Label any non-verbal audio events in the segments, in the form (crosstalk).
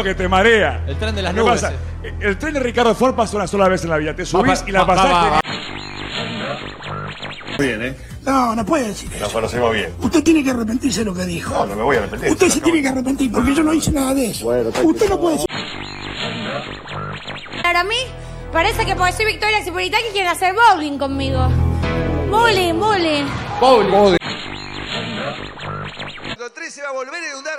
que te marea. El tren de las ¿Qué nubes. pasa? eh. El tren de Ricardo Ford pasa una sola vez en la vida. Te subís Va, y la va, va, pasaste. va, Bien, ¿eh? No, no puede decir eso. Nos conocemos bien. Usted tiene que arrepentirse de lo que dijo. No, no me voy a arrepentir. Usted se tiene que arrepentir porque yo no hice nada de eso. Usted no puede decir. Para mí, parece que porque soy Victoria Cipolitaki quieren hacer bowling conmigo. Bowling, bowling. El 3 se va a volver a inundar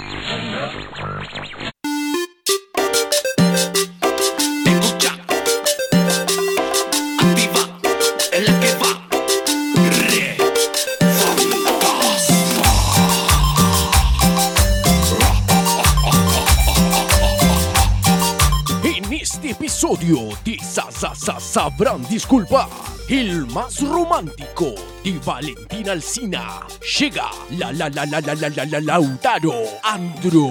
episodio de Sasasa Sabrán Disculpar, el más romántico de Valentina Alcina, llega la la la la la la la, la Lautaro Andro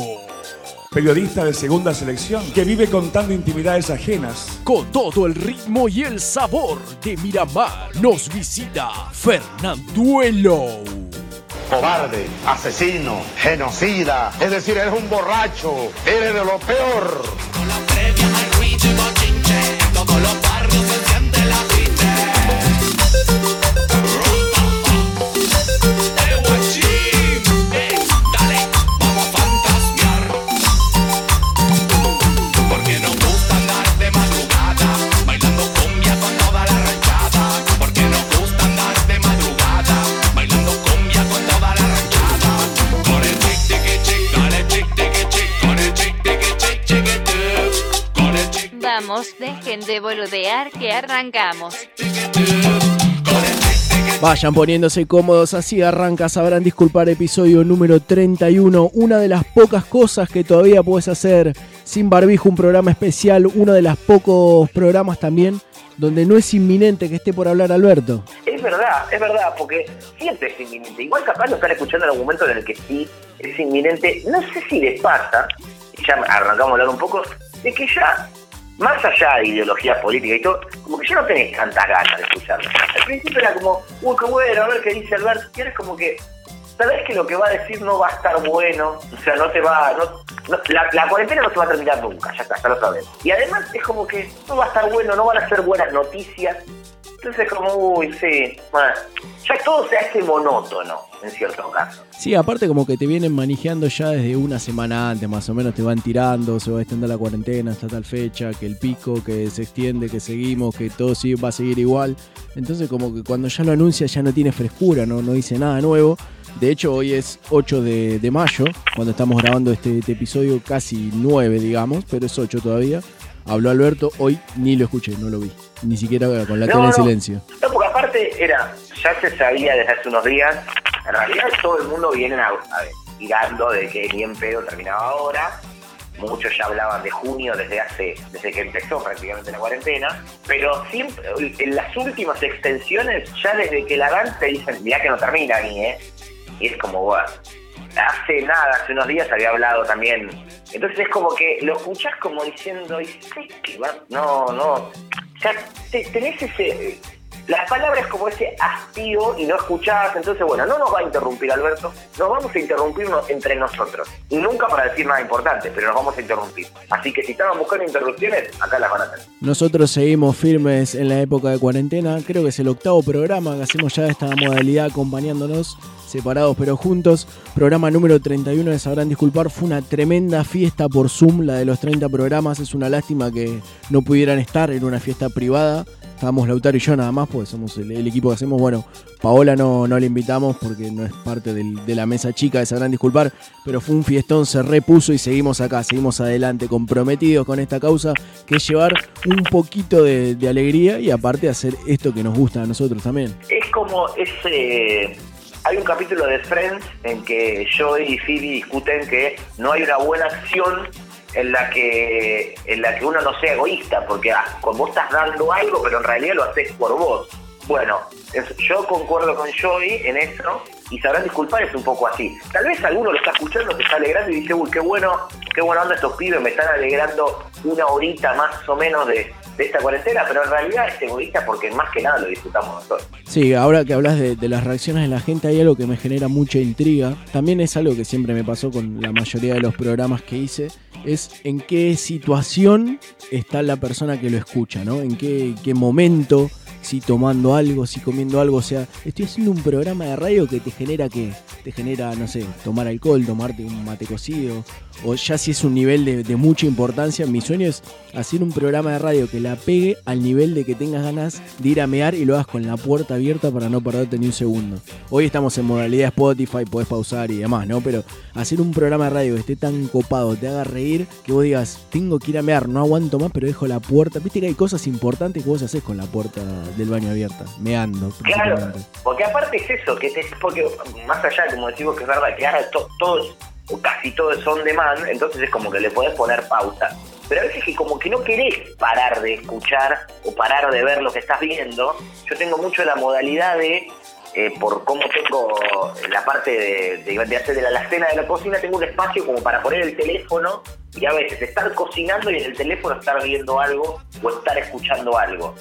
periodista de segunda selección que vive contando intimidades ajenas. Con todo el ritmo y el sabor de Miramar, nos visita Fernanduelo. Cobarde, asesino, genocida, es decir, eres un borracho, eres de lo peor. Con la previa... Vamos, dejen de boludear que arrancamos. Vayan poniéndose cómodos, así arranca, sabrán disculpar episodio número 31, una de las pocas cosas que todavía puedes hacer sin barbijo, un programa especial, uno de los pocos programas también donde no es inminente que esté por hablar Alberto. Es verdad, es verdad, porque siempre es inminente. Igual capaz lo están escuchando en algún momento en el que sí es inminente. No sé si les pasa, ya arrancamos a hablar un poco, de que ya, más allá de ideología política y todo, como que ya no tenés tantas ganas de escucharlo. Al principio era como, uy, qué bueno, a ver qué dice Alberto. Y ahora como que, sabés que lo que va a decir no va a estar bueno, o sea, no te va, no, la, cuarentena no se va a terminar nunca, ya está, ya lo sabes. Y además es como que no va a estar bueno, no van a ser buenas noticias. Entonces es como, uy, sí, bueno, ya todo se hace monótono en cierto caso. Sí, aparte como que te vienen manejando ya desde una semana antes, más o menos te van tirando, se va a extender la cuarentena hasta tal fecha, que el pico, que se extiende, que seguimos, que todo sí va a seguir igual. Entonces como que cuando ya lo anuncia ya no tiene frescura, no, no dice nada nuevo. De hecho hoy es 8 de, de mayo, cuando estamos grabando este, este episodio, casi 9 digamos, pero es 8 todavía. Habló Alberto, hoy ni lo escuché, no lo vi. Ni siquiera con la No, tele en no. silencio. No, porque aparte era, ya se sabía desde hace unos días, en realidad todo el mundo viene a, a ver, tirando de que ni en pedo terminaba ahora. Muchos ya hablaban de junio desde hace, desde que empezó prácticamente la cuarentena, pero siempre, en las últimas extensiones, ya desde que la dan te dicen, mirá que no termina ni, eh. Y es como, bueno, hace nada, hace unos días había hablado también. Entonces es como que lo escuchás como diciendo, y sí, que va- no, no. O sea, te- tenés ese. La palabra es como ese hastío y no escuchás. Entonces, bueno, no nos va a interrumpir Alberto, nos vamos a interrumpirnos entre nosotros. Y nunca para decir nada importante, pero nos vamos a interrumpir. Así que si estaban buscando interrupciones, acá las van a tener. Nosotros seguimos firmes en la época de cuarentena. Creo que es el octavo programa que hacemos ya de esta modalidad acompañándonos, separados pero juntos. Programa número 31 de Sabrán Disculpar. Fue una tremenda fiesta por Zoom, la de los 30 programas. Es una lástima que no pudieran estar en una fiesta privada. Estábamos Lautaro y yo nada más, porque somos el, equipo que hacemos. Bueno, Paola no, no la invitamos porque no es parte del- de la mesa chica de Sabrán Disculpar, pero fue un fiestón, se repuso y seguimos acá, seguimos adelante, comprometidos con esta causa, que es llevar un poquito de, de alegría y aparte hacer esto que nos gusta a nosotros también. Es como ese. Hay un capítulo de Friends en que Joey y Phoebe discuten que no hay una buena acción en la que en la que uno no sea egoísta, porque ah, como estás dando algo, pero en realidad lo haces por vos. Bueno, yo concuerdo con Joey en eso y sabrán disculpar, es un poco así. Tal vez alguno lo está escuchando, se está alegrando y dice, uy, qué bueno, qué buena onda estos pibes, me están alegrando una horita más o menos de, de esta cuarentena, pero en realidad es egoísta porque más que nada lo disfrutamos nosotros. Sí, ahora que hablas de, de las reacciones de la gente, hay algo que me genera mucha intriga. También es algo que siempre me pasó con la mayoría de los programas que hice. Es en qué situación está la persona que lo escucha, ¿no? En qué, qué momento, si tomando algo, si comiendo algo. O sea, estoy haciendo un programa de radio que te genera que te genera, no sé, tomar alcohol, tomarte un mate cocido. O ya si es un nivel de, de mucha importancia, mi sueño es hacer un programa de radio que la pegue al nivel de que tengas ganas de ir a mear y lo hagas con la puerta abierta para no perderte ni un segundo. Hoy estamos en modalidad Spotify, podés pausar y demás, ¿no? Pero hacer un programa de radio que esté tan copado, te haga reír, que vos digas, tengo que ir a mear, no aguanto más, pero dejo la puerta. Viste que hay cosas importantes que vos haces con la puerta del baño abierta, meando. Claro, porque aparte es eso, que te, porque más allá, como decimos que es verdad, que ahora to- todos, o casi todos son demand, entonces es como que le podés poner pausa. Pero a veces que como que no querés parar de escuchar o parar de ver lo que estás viendo, yo tengo mucho la modalidad de, eh, por cómo tengo la parte de, de, de hacer de la alacena de la cocina, tengo un espacio como para poner el teléfono y a veces estar cocinando y en el teléfono estar viendo algo o estar escuchando algo.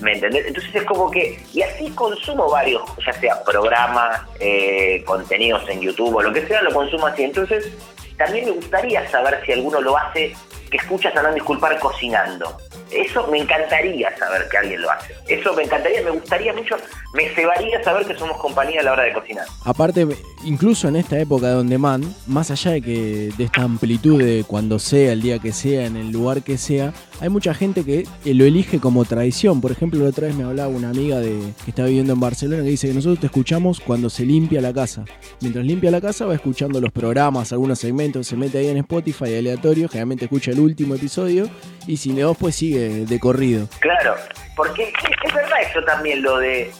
¿Me entendés? Entonces es como que, y así consumo varios, ya sea programas, eh, contenidos en YouTube o lo que sea, lo consumo así. Entonces, también me gustaría saber si alguno lo hace, que escuchas a no disculpar cocinando. Eso me encantaría saber que alguien lo hace. Eso me encantaría, me gustaría mucho, me cebaría saber que somos compañía a la hora de cocinar. Aparte, incluso en esta época de on demand, más allá de que de esta amplitud de cuando sea, el día que sea, en el lugar que sea, hay mucha gente que eh, lo elige como tradición. Por ejemplo, la otra vez me hablaba una amiga de que está viviendo en Barcelona que dice que nosotros te escuchamos cuando se limpia la casa. Mientras limpia la casa va escuchando los programas, algunos segmentos, se mete ahí en Spotify aleatorio, generalmente escucha el último episodio y si no, pues sigue corrido. Claro, porque es, es verdad eso también, lo de...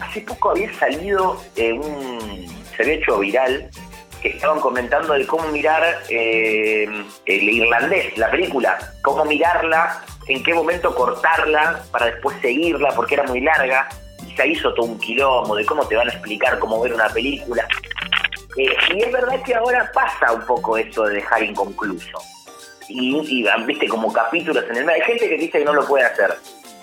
Hace poco había salido eh, un... se había hecho viral que estaban comentando de cómo mirar eh, el irlandés, la película, cómo mirarla, en qué momento cortarla para después seguirla porque era muy larga y se hizo todo un quilombo de cómo te van a explicar cómo ver una película. Eh, y es verdad que ahora pasa un poco eso de dejar inconcluso. Y, y, viste como capítulos en el medio. Hay gente que dice que no lo puede hacer.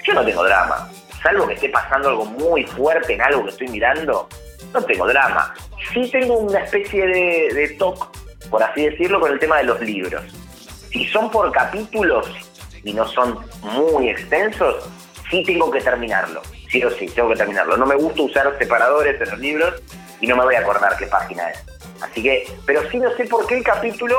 Yo no tengo drama. Salvo que esté pasando algo muy fuerte en algo que estoy mirando, no tengo drama. Sí tengo una especie de, de toque, por así decirlo, con el tema de los libros. Si son por capítulos y no son muy extensos, sí tengo que terminarlo. Sí o sí, tengo que terminarlo. No me gusta usar separadores en los libros y no me voy a acordar qué página es. Así que, pero sí no sé por qué el capítulo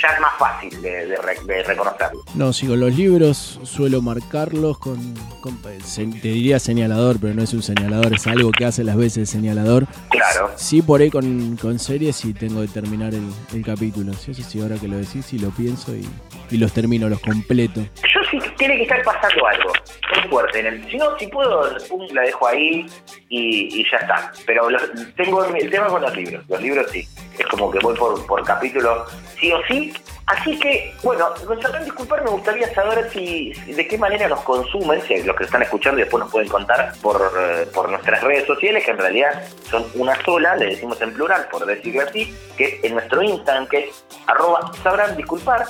ya es más fácil de, de de reconocerlo. No, con los libros suelo marcarlos con, con- se- te diría señalador, pero no es un señalador, es algo que hace las veces el señalador. Claro. Sí, por ahí con, con series sí tengo que terminar el, el capítulo. Sí, eso sí, ahora que lo decís, sí lo pienso y, y los termino, los completo. Yo sí tiene que estar pasando algo muy fuerte. Si no, si puedo, la dejo ahí y, ya está. Pero tengo el tema con los libros. Los libros sí. Es como que voy por, por capítulo sí o sí. Así que, bueno, sabrán disculpar, me gustaría saber si de qué manera nos consumen, si los que están escuchando y después nos pueden contar por, eh, por nuestras redes sociales, que en realidad son una sola, le decimos en plural, por decirlo así, que en nuestro Instagram, que es arroba sabrán disculpar,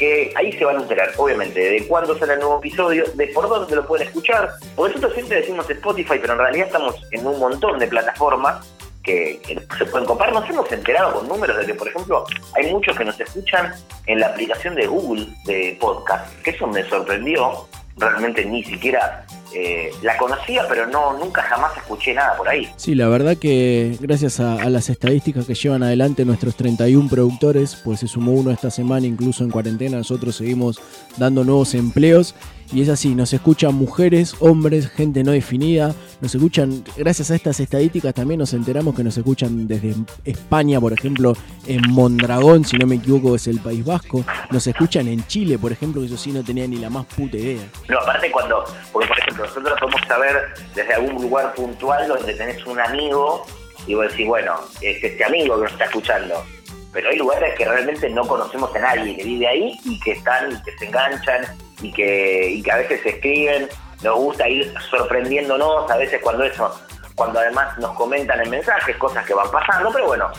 que ahí se van a enterar, obviamente, de cuándo sale el nuevo episodio, de por dónde lo pueden escuchar. Porque nosotros siempre decimos Spotify, pero en realidad estamos en un montón de plataformas que, se pueden comprar. Nos hemos enterado con números de que, por ejemplo, hay muchos que nos escuchan en la aplicación de Google de podcast, que eso me sorprendió. Realmente ni siquiera eh, la conocía, pero no nunca jamás escuché nada por ahí. Sí, la verdad que gracias a, a las estadísticas que llevan adelante nuestros 31 productores, pues se sumó uno esta semana, incluso en cuarentena, nosotros seguimos dando nuevos empleos. Y es así, nos escuchan mujeres, hombres, gente no definida, nos escuchan, gracias a estas estadísticas también nos enteramos que nos escuchan desde España, por ejemplo, en Mondragón, si no me equivoco es el País Vasco, nos escuchan en Chile, por ejemplo, que eso sí no tenía ni la más puta idea. No, aparte cuando, porque por ejemplo, nosotros podemos saber desde algún lugar puntual donde tenés un amigo y vos decís, bueno, es este amigo que nos está escuchando. pero hay lugares que realmente no conocemos a nadie que vive ahí y que están, y que se enganchan y que, y que a veces se escriben. Nos gusta ir sorprendiéndonos a veces cuando eso, cuando además nos comentan en mensajes cosas que van pasando, pero bueno,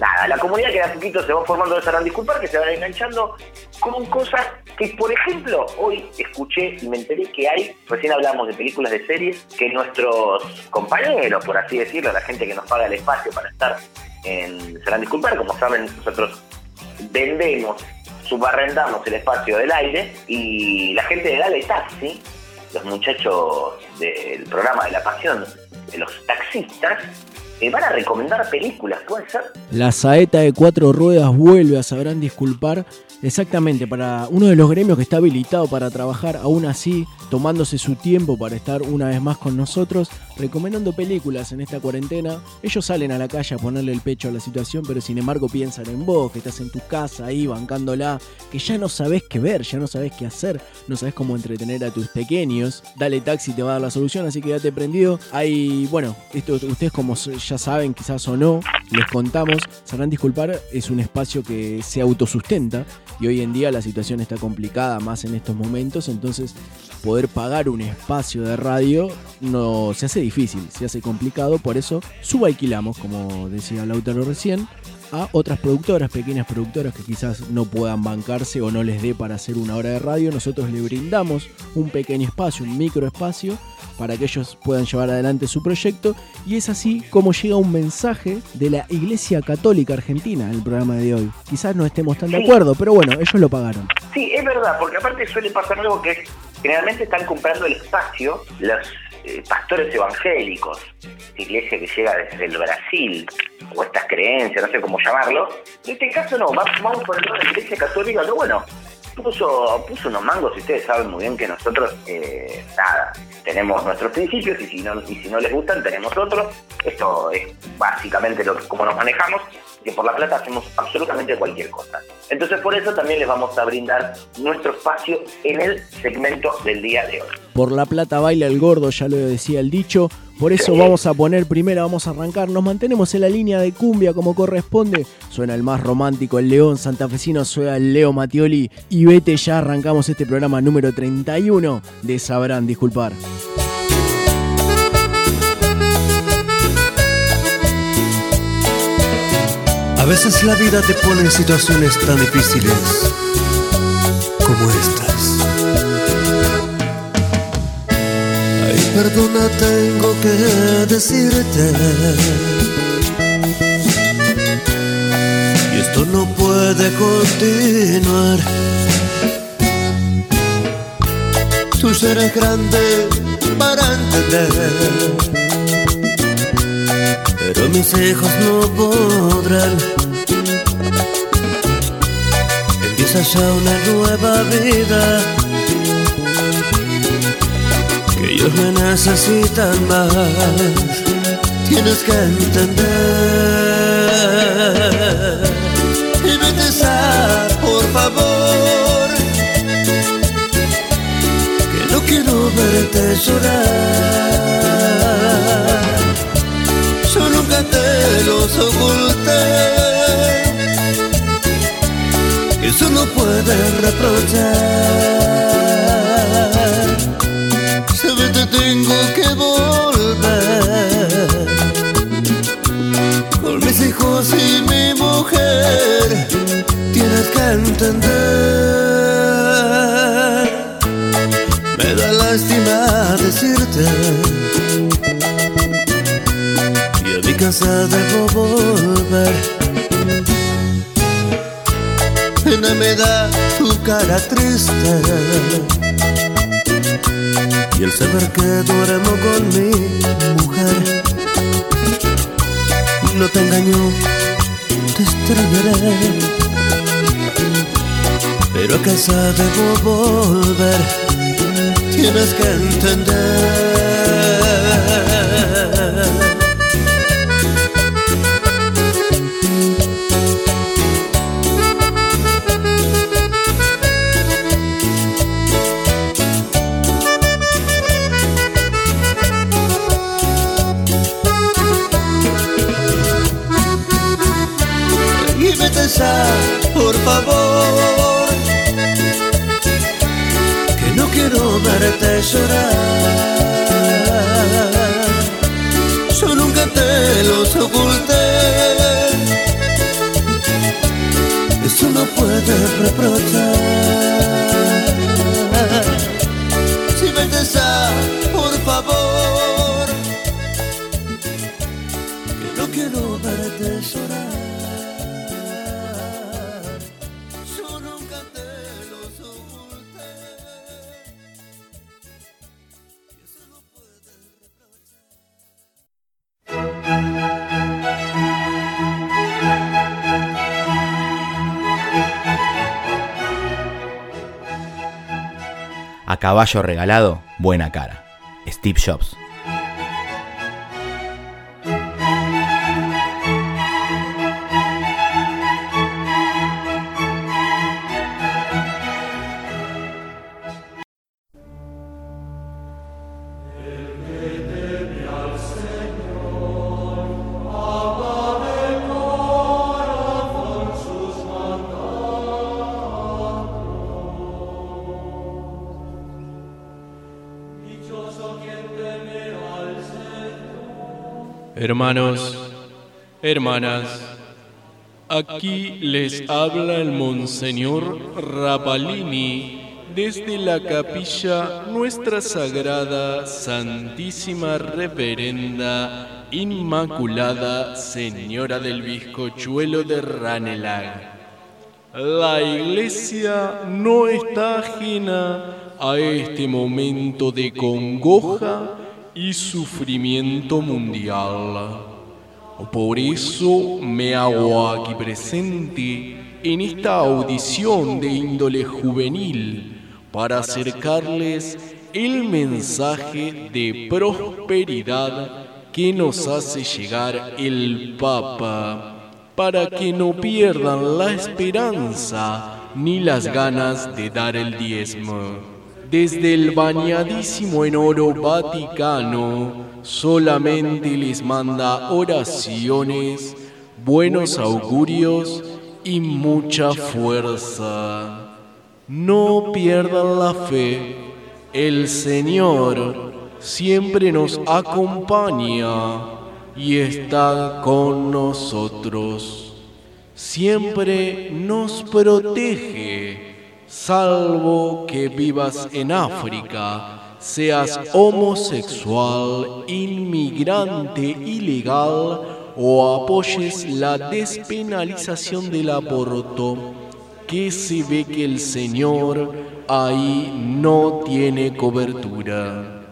nada, la comunidad que de a poquito se va formando de Sarán Disculpar, que se van enganchando con cosas que, por ejemplo, hoy escuché y me enteré que hay, recién hablamos de películas de series, que nuestros compañeros, por así decirlo, la gente que nos paga el espacio para estar en Sarán Disculpar, como saben, nosotros vendemos, subarrendamos el espacio del aire y la gente de Dale Taxi, los muchachos del programa de la pasión, de los taxistas, eh, van a recomendar películas, ¿puede ser? La saeta de cuatro ruedas vuelve a Sabrán Disculpar Exactamente, para uno de los gremios que está habilitado para trabajar, aún así, tomándose su tiempo para estar una vez más con nosotros, recomendando películas en esta cuarentena. Ellos salen a la calle a ponerle el pecho a la situación, pero sin embargo piensan en vos, que estás en tu casa ahí bancándola, que ya no sabes qué ver, ya no sabes qué hacer, no sabes cómo entretener a tus pequeños. Dale taxi te va a dar la solución, así que ya te prendido. Hay, bueno, esto ustedes como ya saben, quizás o no, les contamos, sabrán disculpar, es un espacio que se autosustenta y hoy en día la situación está complicada más en estos momentos, entonces poder pagar un espacio de radio no se hace difícil, se hace complicado, por eso subalquilamos, como decía Lautaro recién, a otras productoras, pequeñas productoras que quizás no puedan bancarse o no les dé para hacer una hora de radio, nosotros le brindamos un pequeño espacio, un micro espacio para que ellos puedan llevar adelante su proyecto y es así como llega un mensaje de la Iglesia Católica Argentina en el programa de hoy. Quizás no estemos tan de acuerdo, pero bueno, ellos lo pagaron. Sí, es verdad, porque aparte suele pasar algo que generalmente están comprando el espacio los eh, pastores evangélicos, iglesia que llega desde el Brasil, o estas creencias, no sé cómo llamarlo. En este caso no, vamos por el lado de la iglesia católica, que bueno, puso, puso unos mangos y ustedes saben muy bien que nosotros, eh, nada, tenemos nuestros principios y si, no, y si no les gustan tenemos otros. Esto es básicamente lo como nos manejamos, que por la plata hacemos absolutamente cualquier cosa. Entonces por eso también les vamos a brindar nuestro espacio en el segmento del día de hoy. Por la plata baila el gordo, ya lo decía el dicho. Por eso vamos a poner primero, vamos a arrancar. Nos mantenemos en la línea de cumbia como corresponde. Suena el más romántico, el león santafesino, suena el Leo Matioli. Y vete ya, arrancamos este programa número 31 de Sabrán Disculpar. A veces la vida te pone en situaciones tan difíciles como estas. Ay, perdona, tengo que decirte. Y esto no puede continuar. Tú serás grande para entender pero mis hijos no podrán. Empieza ya una nueva vida, ellos me necesitan más. Tienes que entender y vete a, por favor, que no quiero verte llorar yo nunca te los oculté. Eso no puede reprochar. Tengo que volver. Con mis hijos y mi mujer, tienes que entender. Me da lástima decirte casa debo volver. Pena me da tu cara triste y el saber que duermo con mi mujer. No te engaño, te extrañaré, pero a casa debo volver. Tienes que entender. Por favor, que no quiero verte llorar. Yo nunca te los oculté. Eso no puedes reprochar. Caballo regalado, buena cara. Steve Jobs. Hermanos, hermanas, aquí les habla el Monseñor Rapalini desde la capilla Nuestra Sagrada Santísima Reverenda Inmaculada Señora del Bizcochuelo de Ranelag. La iglesia no está ajena a este momento de congoja y sufrimiento mundial. Por eso me hago aquí presente en esta audición de índole juvenil para acercarles el mensaje de prosperidad que nos hace llegar el Papa para que no pierdan la esperanza ni las ganas de dar el diezmo. Desde el bañadísimo en oro Vaticano, solamente les manda oraciones, buenos augurios y mucha fuerza. No pierdan la fe, el Señor siempre nos acompaña y está con nosotros. Siempre nos protege salvo que vivas en África, seas homosexual, inmigrante ilegal o apoyes la despenalización del aborto, que se ve que el Señor ahí no tiene cobertura.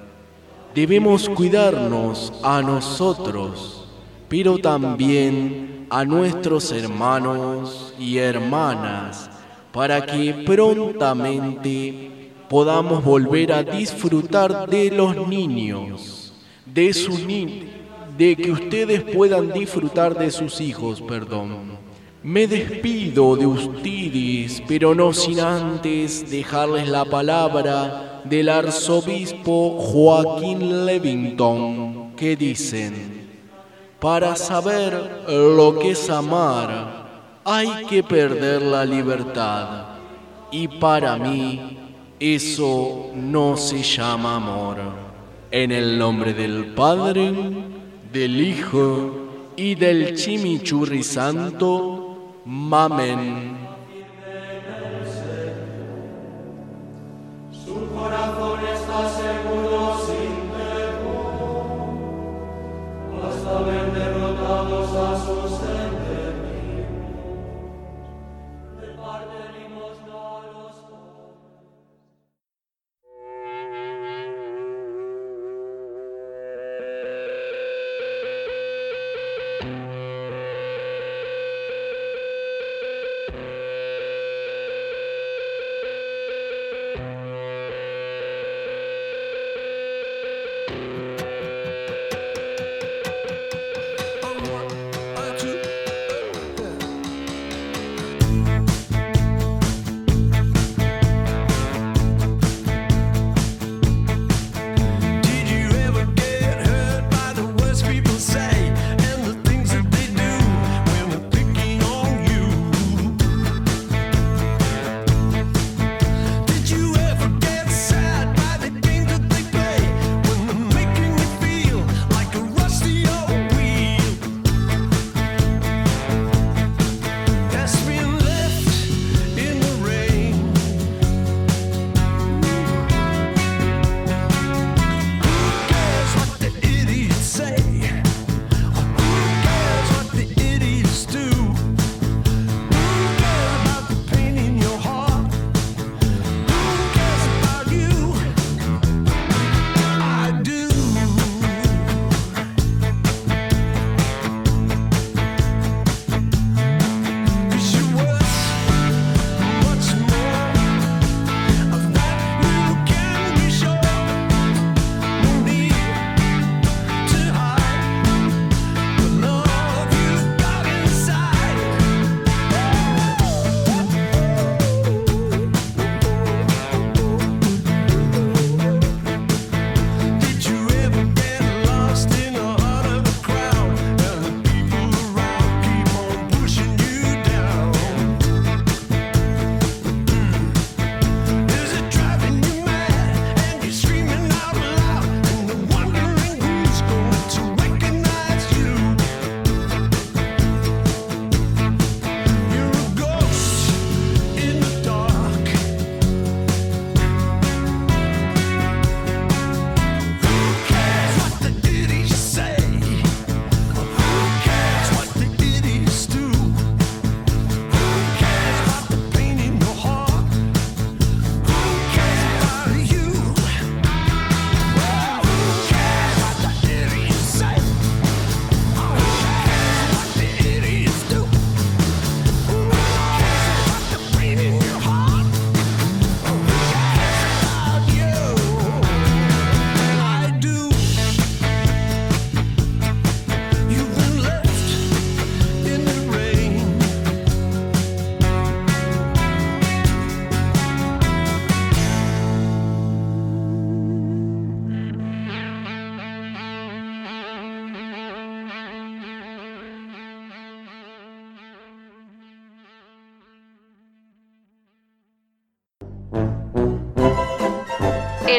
Debemos cuidarnos a nosotros, pero también a nuestros hermanos y hermanas, para que prontamente podamos volver a disfrutar de los niños, de de que ustedes puedan disfrutar de sus hijos, perdón. Me despido de ustedes, pero no sin antes dejarles la palabra del arzobispo Joaquín Levington, que dicen, para saber lo que es amar, hay que perder la libertad. Y para mí, eso no se llama amor. En el nombre del Padre, del Hijo y del Chimichurri Santo, Mamen.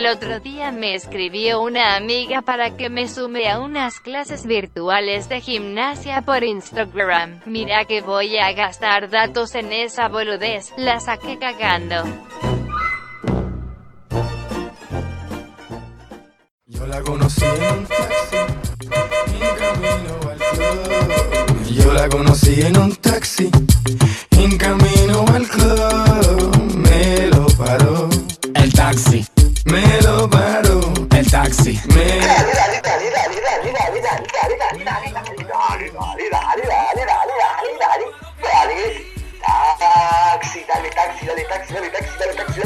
Otro día me escribió una amiga para que me sume a unas clases virtuales de gimnasia por Instagram. Mira que voy a gastar datos en esa boludez, la saqué cagando. Yo la conocí en un taxi, en camino al club. Yo la conocí en un taxi, en camino al club. Me lo paró. El taxi. Me. El taxi. Dale taxi, dale taxi, dale taxi, dale taxi, dale taxi.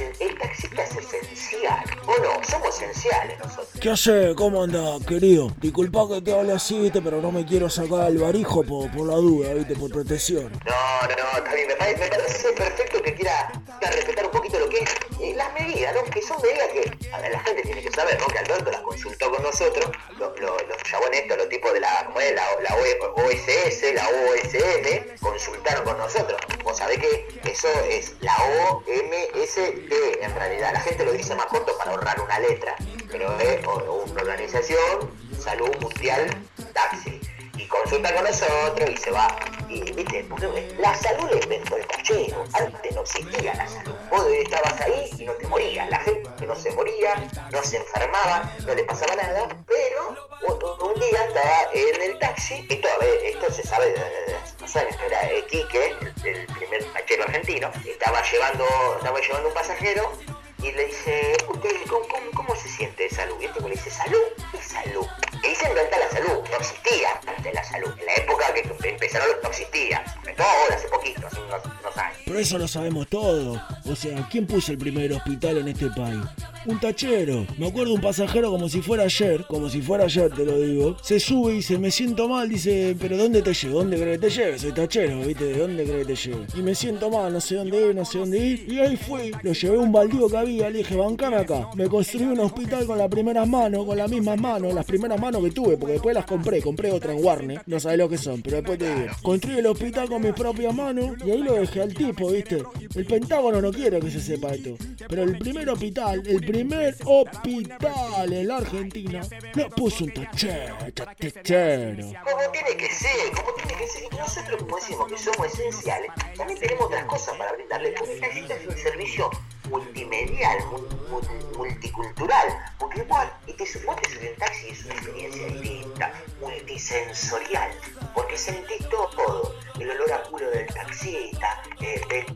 El taxista es esencial, ¿o no? Somos esenciales nosotros. ¿Qué hace? ¿Cómo anda, querido? Disculpa que te hable así, ¿viste? pero no me quiero sacar el barijo por, por la duda, ¿viste? Por protección. No, no, no, está bien, me parece, me parece perfecto que quiera, quiera respetar un poquito lo que es eh, las medidas, ¿no? Que son medidas que la gente tiene que saber, ¿no? Que Alberto las consultó con nosotros, lo- lo- los chabones los tipos de la, ¿cómo es? La, la OSS, la OSM, consultaron con nosotros. Vos sabés que eso es la OMSD, en realidad. La gente lo dice más corto para ahorrar una letra, pero es una organización, Salud Mundial Taxi consulta con nosotros y se va. Y, ¿viste? Porque la salud la inventó el tachero. Antes no existía la salud. Vos estabas ahí y no te morías. La gente no se moría, no se enfermaba, no le pasaba nada. Pero un, día estaba en el taxi. Esto, a esto se sabe desde hace. Era eh, Quique, el, primer tachero argentino. Estaba llevando, estaba llevando un pasajero y le dice, ¿usted cómo, se siente de salud? Y tipo le dice, ¿salud? ¿Qué salud? Y se inventa la salud, no existía antes la salud. En la época que empezaron no existía. Inventó ahora, hace poquito, hace unos, unos años. Pero eso lo sabemos todo. O sea, ¿quién puso el primer hospital en este país? Un tachero. Me acuerdo un pasajero como si fuera ayer, como si fuera ayer te lo digo. Se sube y dice, me siento mal, dice, pero ¿dónde te llevo? ¿Dónde crees que te lleve? Soy tachero, ¿viste? ¿De dónde crees que te llevo? Y me siento mal, no sé dónde ir, no sé dónde ir. Y ahí fui, lo llevé a un baldío que había, le dije, bancame acá. Me construí un hospital con las primeras manos, con las mismas manos, las primeras manos que tuve, porque después las compré, compré otra en Warner, no sabés lo que son, pero después te digo. Construí el hospital con mis propias manos y ahí lo dejé al tipo, ¿viste? El Pentágono no quiere que se sepa esto, pero el primer hospital, el primer hospital en la Argentina, lo puso un tachero, tachero. Como tiene que ser, como tiene que ser. Nosotros, como decimos que somos esenciales, también tenemos otras cosas para brindarle. Porque el taxista es un servicio multimedial, mu- mu- multicultural. Porque vos, y te, te subís en taxi es una experiencia distinta, multisensorial. Porque sentís todo. El olor a culo del taxista, eh,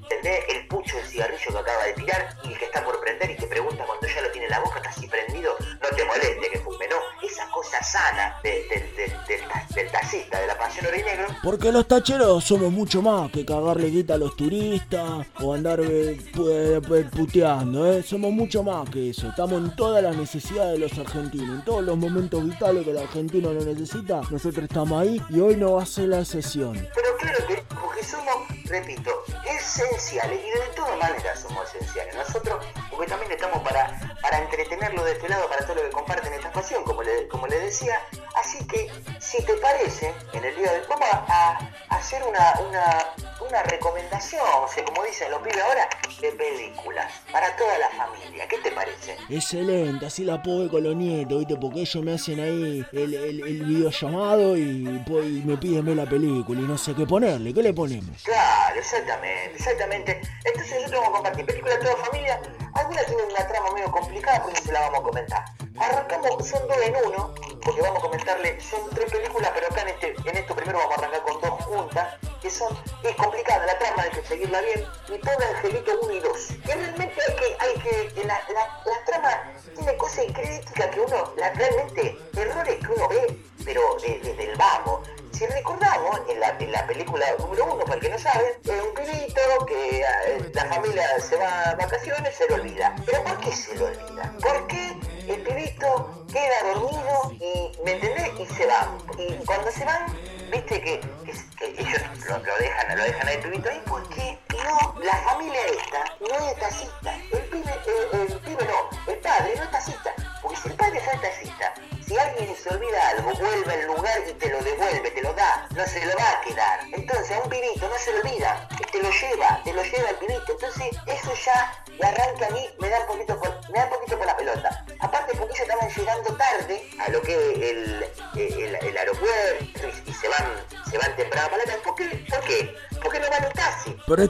el pucho de cigarrillo que acaba de tirar y el que está por prender y te pregunta cuando ya lo tiene en la boca casi prendido, no te moleste que fume, no. Esa cosa sana de- de- de- del, ta- del taxista, de la pasión oro y negro, Porque los tacheros somos mucho más que cagarle guita a los turistas o andar eh, pu- eh, puteando, ¿eh? Somos mucho más que eso. Estamos en todas las necesidades de los argentinos, en todos los momentos vitales que el argentino lo necesita. Nosotros estamos ahí y hoy no va a ser la excepción. Pero claro que, porque somos, repito, esenciales y de todas maneras somos esenciales. Nosotros, porque también estamos para, para entretenerlo de este lado, para todo lo que comparten esta pasión, como le, como le decía. Así que, si te parece, en el día de hoy, vamos a, a hacer una, una, una recomendación, o sea, como dicen los pibes ahora, de películas para toda la familia. ¿Qué te parece? Excelente, así la puedo con los nietos, ¿viste? Porque ellos me hacen ahí el, el, el videollamado y, pues, y me piden ver la película y no sé qué ponerle. ¿Qué le ponemos? Claro, exactamente, exactamente. Entonces nosotros vamos a compartir películas de toda familia. Algunas tienen una trama medio complicada, por eso la vamos a comentar. Arrancamos, son dos en uno, porque vamos a comentarle, son tres películas, pero acá en este, en esto primero vamos a arrancar con dos juntas, que son, es complicada la trama, hay que seguirla bien, y pobre Angelito 1 y 2. Y realmente hay que, hay que, la, la, la trama tiene cosas críticas que uno, la, realmente, vacaciones, se le olvida. ¿Pero por qué se le olvida? Porque el pibito queda dormido y, ¿me entendés? Y se van. Y cuando se van, viste que ellos lo, lo dejan, lo dejan al pibito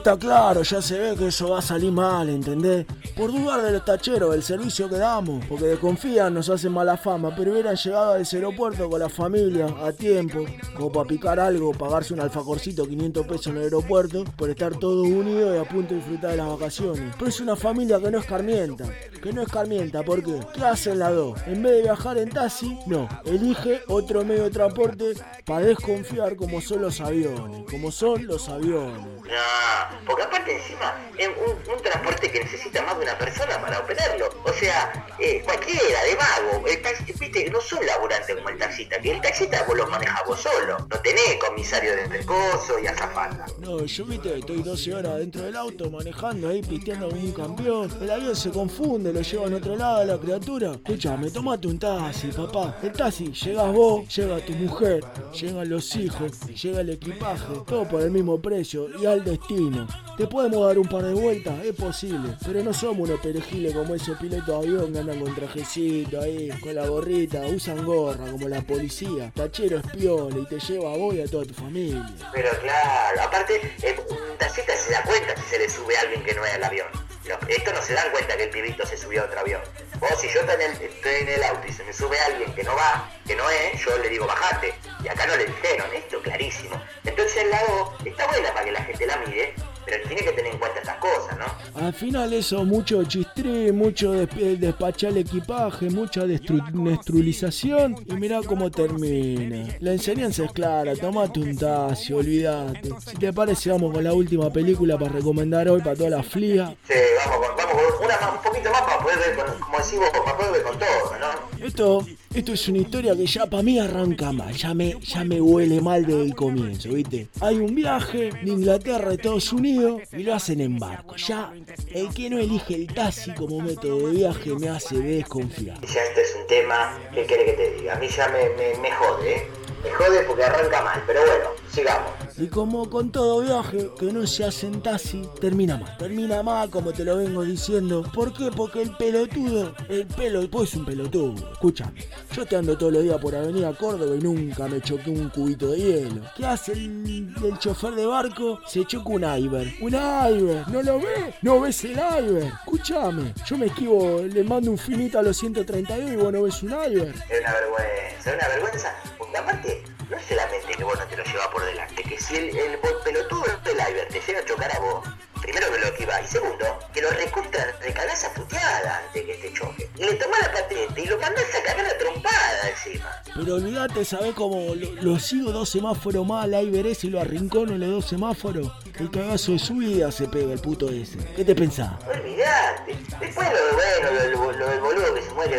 está claro, ya se ve que eso va a salir mal, ¿entendés? Por dudar de los tacheros, del servicio que damos, porque desconfían, nos hacen mala fama, pero hubieran llegado a ese aeropuerto con la familia a tiempo, como para picar algo, pagarse un alfajorcito 500 pesos en el aeropuerto, por estar todos unidos y a punto de disfrutar de las vacaciones. Pero es una familia que no escarmienta, que no escarmienta, ¿por qué? ¿Qué hacen las dos? En vez de viajar en taxi, no, elige otro medio de transporte para desconfiar como son los aviones, como son los aviones. No, porque aparte encima es un, un transporte que necesita más de una persona para operarlo. O sea, eh, cualquiera, de vago. El taxi, viste, no son laburantes como el taxista, que el taxista vos lo manejás vos solo. No tenés comisario de pescoso y azafata. No, yo viste, estoy 12 horas dentro del auto manejando ahí, pisteando como un campeón. El avión se confunde, lo lleva en otro lado a la criatura. Escuchame, tomate un taxi, papá. El taxi, llegas vos, llega tu mujer, llegan los hijos, llega el equipaje, todo por el mismo precio y al destino. Te podemos dar un par de vueltas, es posible, pero no somos unos perejiles como esos pilotos de avión que andan con trajecito ahí, con la gorrita, usan gorra como la policía. Tachero es y te lleva a vos y a toda tu familia. Pero claro, aparte, eh, un taxista se da cuenta si se le sube a alguien que no es al avión. No, esto no se dan cuenta que el pibito se subió a otro avión. Vos, si yo estoy en, el, estoy en el auto y se me sube alguien que no va, que no es, yo le digo bajate. Y acá no le dijeron, esto clarísimo. Entonces el lado está buena para que la gente la mire, pero tiene que tener en cuenta estas cosas, ¿no? Al final eso, mucho chistri, mucho desp- despachar el equipaje, mucha destru- destrulización y mirá cómo termina. La enseñanza es clara, tomate un taxi, olvídate. Si te parece vamos con la última película para recomendar hoy para toda la flia. Sí, vamos con, vamos una más, un poquito más para poder ver, con, como decís vos, para poder ver con todo, ¿no? Esto, esto es una historia que ya para mí arranca mal, ya me, ya me huele mal desde el comienzo, ¿viste? Hay un viaje de Inglaterra a Estados Unidos y lo hacen en barco. Ya el que no elige el taxi como método de viaje me hace desconfiar. Ya esto es un tema, ¿qué quiere que te diga? A mí ya me, me, me jode, ¿eh? Me jode porque arranca mal, pero bueno, sigamos. Y como con todo viaje que no se hace en taxi, termina mal. Termina mal, como te lo vengo diciendo. ¿Por qué? Porque el pelotudo, el pelo, pues es un pelotudo. Escúchame, yo te ando todos los días por Avenida Córdoba y nunca me choqué un cubito de hielo. ¿Qué hace el, el chofer de barco? Se choca un iceberg. ¿Un iceberg? ¿No lo ves? ¿No ves el iceberg? Escúchame, yo me esquivo, le mando un finito a los 132 y vos no ves un iceberg. Es una vergüenza, es una vergüenza. Porque aparte, no es solamente que vos no te lo llevas por delante, que si el, el bo- pelotudo del Iber te llega a chocar a vos, primero que lo esquiva, y segundo, que lo recontra recagás a puteada antes que te choque. Y le tomás la patente y lo mandás a cagar a trompada encima. Pero olvídate, ¿sabés cómo lo, lo sigo dos semáforos más al Iber ese y lo arrincono en los dos semáforos? El cagazo de su vida se pega el puto ese. ¿Qué te pensás? Olvidate. Después lo bueno, lo, lo- lo del boludo que se muere,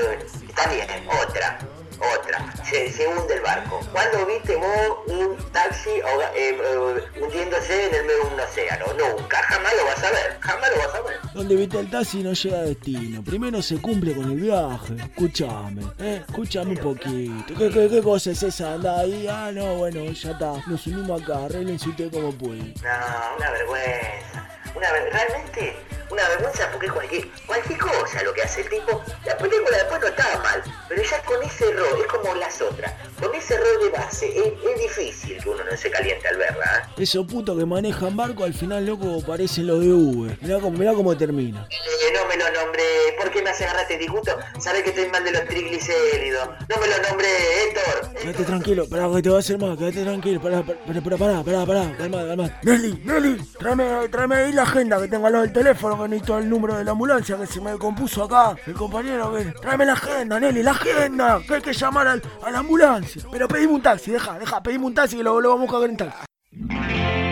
está bien, otra. Otra, se, se hunde el barco. ¿Cuándo viste vos un taxi eh, eh, hundiéndose en el medio de un océano? Nunca, jamás lo vas a ver, jamás lo vas a ver. Donde viste el taxi no llega a destino. Primero se cumple con el viaje. Escúchame, eh, escúchame un poquito. ¿Qué, qué, qué cosa es esa? Anda ahí, ah, no, bueno, ya está. Nos unimos acá, arreglense usted como pueden. No, una vergüenza. Una realmente una vergüenza porque es cualquier, cualquier cosa lo que hace el tipo. La película después no estaba mal, pero ya con ese error, es como las otras, con ese error de base, es, es difícil que uno no se caliente al verla. ¿eh? Esos putos que manejan barco al final, loco, parecen los de Uber. Mirá cómo, mirá cómo termina. Eh, no me lo nombré, ¿por qué me hace agarrar este disgusto? Sabés que estoy mal de los triglicéridos. No me lo nombré, Héctor. Quédate tranquilo, pará, que te va a hacer mal, quédate tranquilo, pará, pará, pará, pará, pará, pará, calma, calma. Nelly, Nelly, tráeme, tráeme ahí la agenda que tengo al lado del teléfono, que necesito el número de la ambulancia que se me compuso acá. El compañero que. Tráeme la agenda, Nelly, la agenda, que hay que llamar al- a la ambulancia. Pero pedime un taxi, deja, deja, pedime un taxi que lo, lo vamos a cagar en taxi.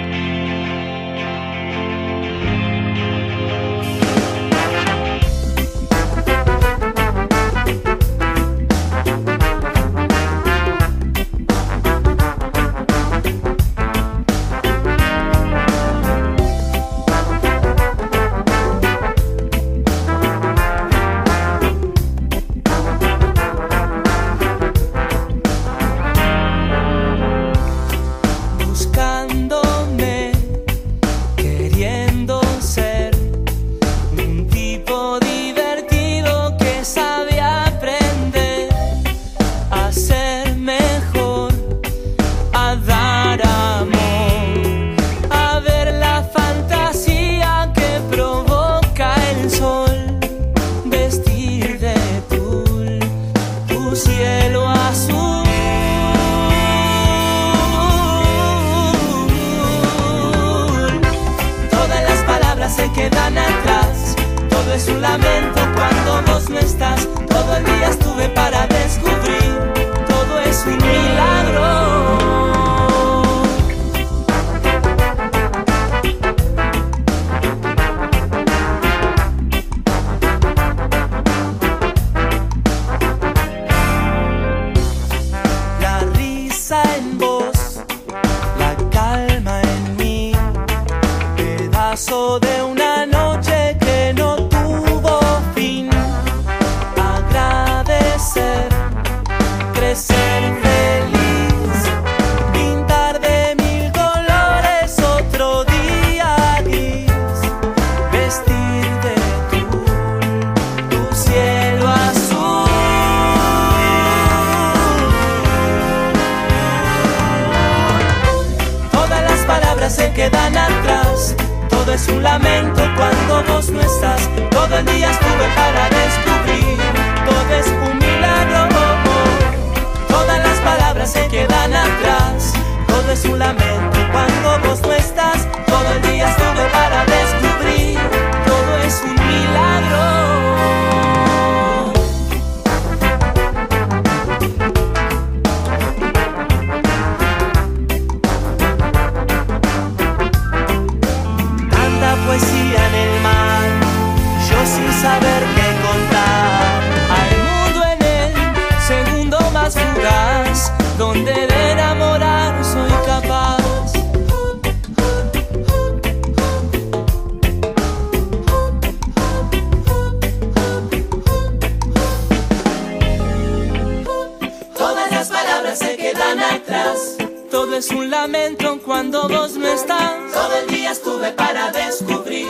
Estuve para descubrir.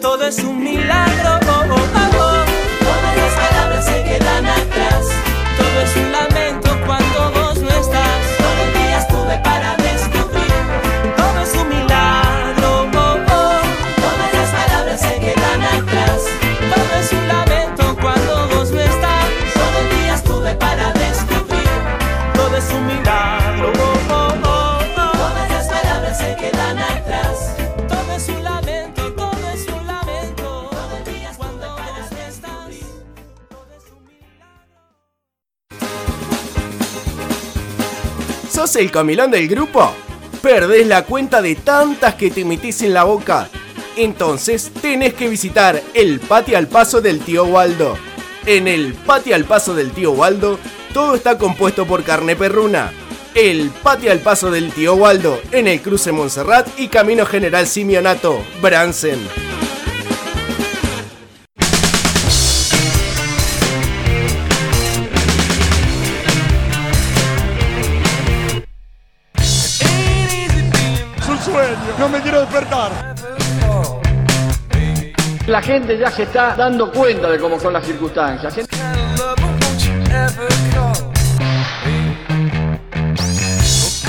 Todo es un milagro. ¿Sos el comilón del grupo? ¿Perdés la cuenta de tantas que te metís en la boca? Entonces tenés que visitar el patio al paso del tío Waldo. En el patio al paso del tío Waldo, todo está compuesto por carne perruna. El patio al paso del tío Waldo, en el cruce Montserrat y Camino General Simionato, Bransen. La gente ya se está dando cuenta de cómo son las circunstancias.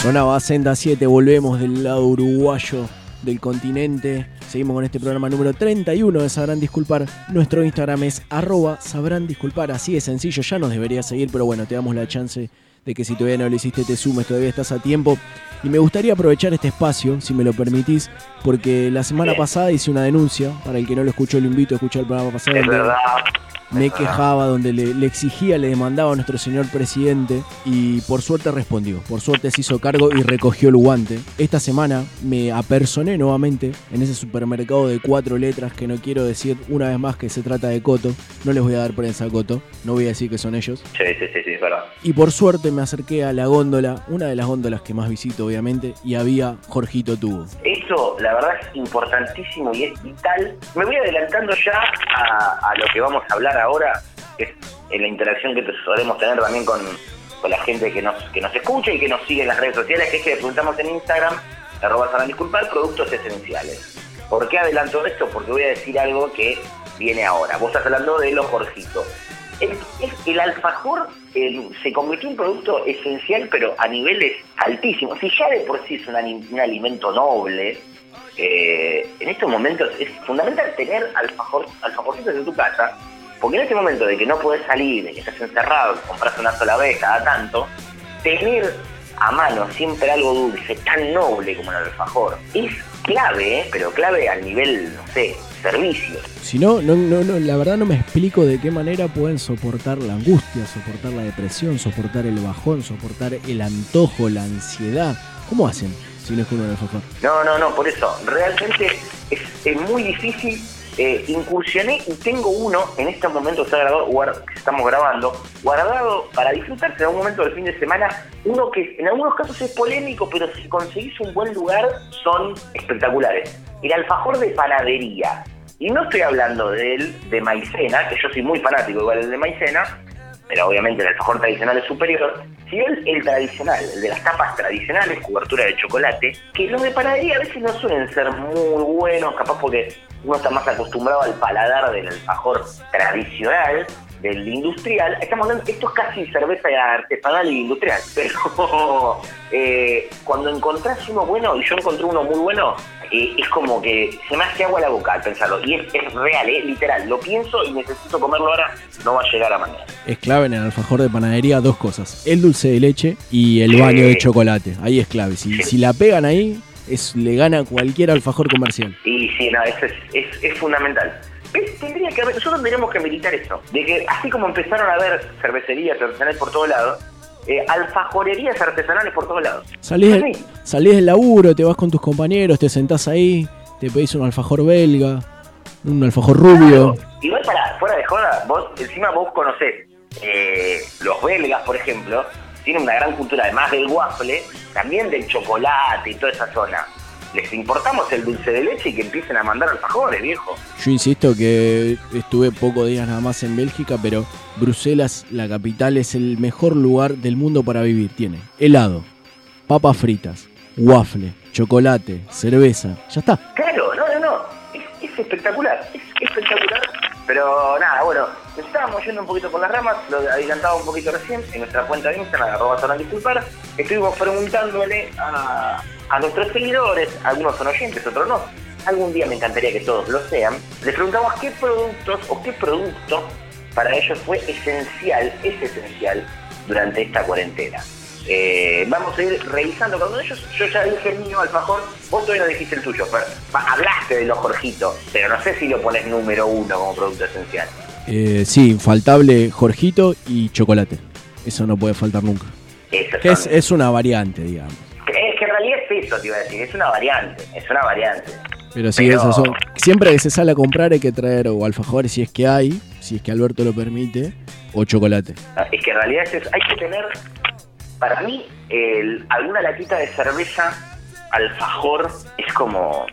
Sonaba Senda 7, volvemos del lado uruguayo del continente. Seguimos con este programa número 31 de Sabrán Disculpar. Nuestro Instagram es arroba sabrán disculpar. Así de sencillo, ya nos debería seguir, pero bueno, te damos la chance de que si todavía no lo hiciste te sumes, todavía estás a tiempo. Y me gustaría aprovechar este espacio, si me lo permitís, porque la semana pasada hice una denuncia. Para el que no lo escuchó, lo invito a escuchar el programa pasado. Es verdad. me quejaba, donde le, le exigía, le demandaba a nuestro señor presidente y por suerte respondió. Por suerte se hizo cargo y recogió el guante. Esta semana me apersoné nuevamente en ese supermercado de cuatro letras que no quiero decir una vez más que se trata de Coto. No les voy a dar prensa a Coto, no voy a decir que son ellos. Sí, sí, sí, sí, es verdad. Y por suerte me acerqué a la góndola, una de las góndolas que más visito obviamente, y había Jorgito Tubo. Eso, la verdad, es importantísimo y es vital. Me voy adelantando ya a, lo que vamos a hablar ahora, que es en la interacción que solemos tener también con, con la gente que nos, que nos escucha y que nos sigue en las redes sociales, que es que le preguntamos en Instagram, arroba sabrán disculpar, productos esenciales. ¿Por qué adelanto esto? Porque voy a decir algo que viene ahora. Vos estás hablando de los jorjitos. El, el- alfajor se convirtió en un producto esencial, pero a niveles altísimos. Si ya de por sí es un, alimento noble, eh, en estos momentos es fundamental tener alfajor, alfajorcitos en tu casa, porque en este momento de que no puedes salir, de que estás encerrado, compras una sola vez cada tanto, tener a mano siempre algo dulce, tan noble como el alfajor, es clave, ¿eh? pero clave al nivel, no sé, servicios. Si no, no, no, no, la verdad no me explico de qué manera pueden soportar la angustia, soportar la depresión, soportar el bajón, soportar el antojo, la ansiedad. ¿Cómo hacen si no es con un alfajor? No, no, no, por eso, realmente es, es muy difícil. Eh, incursioné y tengo uno en este momento está grabado, estamos grabando, guardado para disfrutarse en algún momento del fin de semana. Uno que en algunos casos es polémico, pero si conseguís un buen lugar son espectaculares. El alfajor de panadería. Y no estoy hablando del de maicena, que yo soy muy fanático igual del de maicena, pero obviamente el alfajor tradicional es superior, sino el, el tradicional, el de las tapas tradicionales, cobertura de chocolate, que los de panadería a veces no suelen ser muy buenos, capaz porque uno está más acostumbrado al paladar del alfajor tradicional, del industrial. Estamos hablando, esto es casi cerveza artesanal y industrial, (laughs) pero eh, cuando encontrás uno bueno, y yo encontré uno muy bueno, eh, es como que se me hace agua la boca al pensarlo. Y es, es real, es literal. Lo pienso y necesito comerlo ahora, no va a llegar a mañana. Es clave en el alfajor de panadería dos cosas: el dulce de leche y el baño de chocolate. Ahí es clave. Si, si la pegan ahí, es, le gana cualquier alfajor comercial. Y sí, no, eso es, es, es fundamental. ¿Ves? Tendría que haber, nosotros tendríamos que militar eso, de que así como empezaron a haber cervecerías artesanales por todos lados, eh, alfajorerías artesanales por todos lados. Salís, del- salís del laburo, te vas con tus compañeros, te sentás ahí, te pedís un alfajor belga, un alfajor rubio. Igual para, fuera de joda, vos, encima vos conocés eh, los belgas, por ejemplo, tienen una gran cultura, además del waffle, también del chocolate y toda esa zona. Les importamos el dulce de leche y que empiecen a mandar alfajores, viejo. Yo insisto que estuve pocos días nada más en Bélgica, pero Bruselas, la capital, es el mejor lugar del mundo para vivir. Tiene helado, papas fritas, waffle, chocolate, cerveza. Ya está. Claro, no, no, no. Es, es espectacular, es espectacular. Pero nada, bueno, estábamos yendo un poquito por las ramas, lo adelantaba un poquito recién en nuestra cuenta de Instagram, arroba Sabrán disculpar. Estuvimos preguntándole a, a nuestros seguidores, algunos son oyentes, otros no. Algún día me encantaría que todos lo sean. Les preguntamos qué productos o qué producto para ellos fue esencial, es esencial durante esta cuarentena. Eh, vamos a ir revisando cada uno de ellos. Yo ya dije el mío, alfajor. Vos todavía no dijiste el tuyo. Va, hablaste de los Jorgito, pero no sé si lo pones número uno como producto esencial. Eh, sí, infaltable Jorgito y chocolate. Eso no puede faltar nunca. Es, es una variante, digamos. Es que en realidad es eso, te iba a decir. Es una variante. Es una variante. Pero sí, Pero- esas son. Siempre que se sale a comprar hay que traer o alfajores si es que hay, si es que Alberto lo permite, o chocolate. Ah, Es que en realidad es. Hay que tener, para mí, el- alguna latita de cerveza alfajor es como.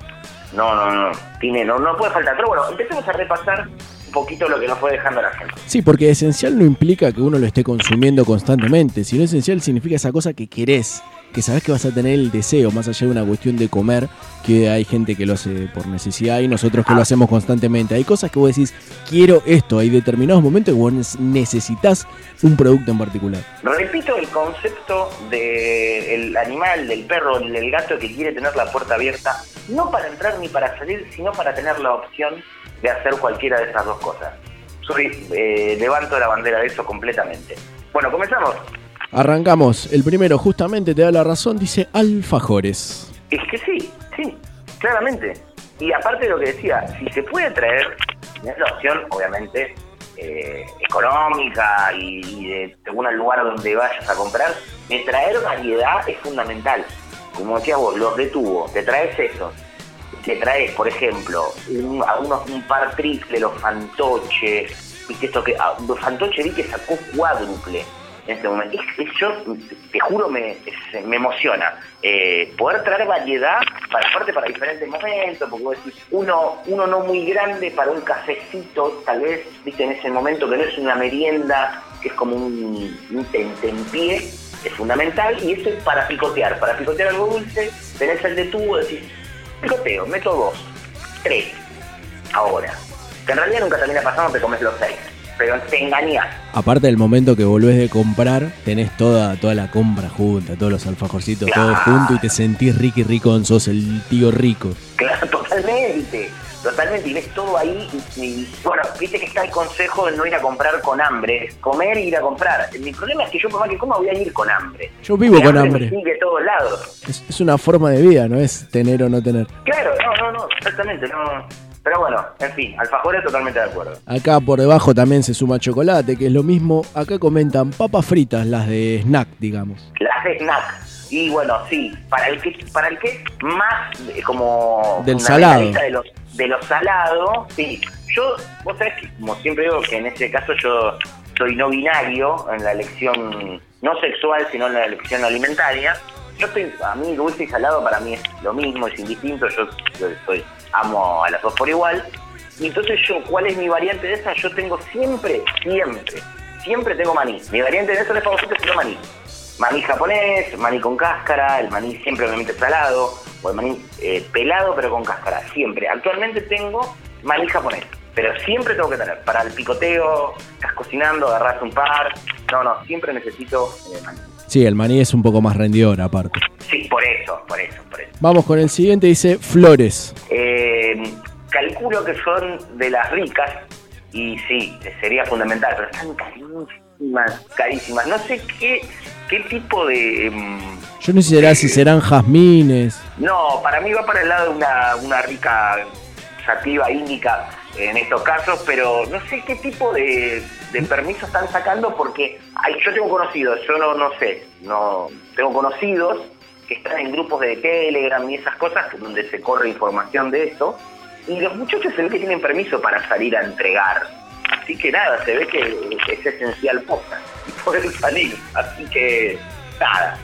No, no, no. Tiene, no, no puede faltar. Pero bueno, empecemos a repasar un poquito lo que nos fue dejando la gente. Sí, porque esencial no implica que uno lo esté consumiendo constantemente, sino esencial significa esa cosa que querés, que sabes que vas a tener el deseo, más allá de una cuestión de comer, que hay gente que lo hace por necesidad y nosotros que lo hacemos constantemente. Hay cosas que vos decís, quiero esto, hay determinados momentos que vos necesitas un producto en particular. Repito el concepto del animal, del perro, del gato que quiere tener la puerta abierta, no para entrar ni para salir, sino para tener la opción de hacer cualquiera de esas dos cosas. Soy, eh, levanto la bandera de eso completamente. Bueno, comenzamos. Arrancamos, el primero justamente te da la razón, dice alfajores. Es que sí, sí, claramente. Y aparte de lo que decía, si se puede traer, es la opción, obviamente, eh, económica y, y de, según el lugar donde vayas a comprar, de traer variedad es fundamental. Como decías vos, los de tubo, te traes eso. Te traes, por ejemplo, un, algunos, un par triple, los fantoches, viste esto que, ah, los fantoches vi que sacó cuádruple en este momento. Es- es- yo te juro me, me emociona eh, poder traer variedad para aparte para diferentes momentos, porque vos decís, uno, uno no muy grande para un cafecito, tal vez, viste, en ese momento que no es una merienda, que es como un, un tentempié, es fundamental, y eso es para picotear, para picotear algo dulce, tenés el de tubo, decís, picoteo, meto dos, tres, ahora. Que en realidad nunca termina pasando, te comes los seis, pero te engañás. Aparte del momento que volvés de comprar, tenés toda, toda la compra junta, todos los alfajorcitos, todo junto y te sentís rico y rico, sos el tío rico. Claro, (laughs) totalmente, totalmente, y ves todo ahí, y, y, bueno, viste que está el consejo de no ir a comprar con hambre, es comer e ir a comprar. Mi problema es que yo por más que coma voy a ir con hambre. Yo vivo con hambre. de todos lados. Es, es una forma de vida, no es tener o no tener. Claro, no, no, no, exactamente, no. Pero bueno, en fin, alfajores totalmente de acuerdo. Acá por debajo también se suma chocolate, que es lo mismo. Acá comentan papas fritas, las de snack, digamos. Las de snack. Y bueno, sí, para el que para el que es más eh, como Del salado. de los de los salados, sí. Yo, vos sabés que como siempre digo que en este caso yo soy no binario en la elección no sexual, sino en la elección alimentaria. Yo estoy, a mí dulce y salado para mí es lo mismo, es indistinto, yo, yo soy, amo a las dos por igual. Y entonces yo, ¿cuál es mi variante de esa? Yo tengo siempre, siempre, siempre tengo maní. Mi variante de eso no es favorito, sino maní. Maní japonés, maní con cáscara, el maní siempre obviamente salado, o el maní eh, pelado pero con cáscara, siempre. Actualmente tengo maní japonés, pero siempre tengo que tener. Para el picoteo, estás cocinando, agarras un par. No, no, siempre necesito eh, maní. Sí, el maní es un poco más rendidor aparte. Sí, por eso, por eso, por eso. Vamos con el siguiente, dice flores. Eh, calculo que son de las ricas y sí, sería fundamental, pero están carísimas, carísimas. No sé qué, qué tipo de... mm, Yo no sé si será si serán jazmines. No, para mí va para el lado de una, una rica sativa índica en estos casos, pero no sé qué tipo de, de permiso están sacando porque hay, yo tengo conocidos, yo no, no sé, no tengo conocidos que están en grupos de Telegram y esas cosas donde se corre información de esto y los muchachos se ve que tienen permiso para salir a entregar. Así que nada, se ve que es esencial posta (laughs) poder salir. Así que nada.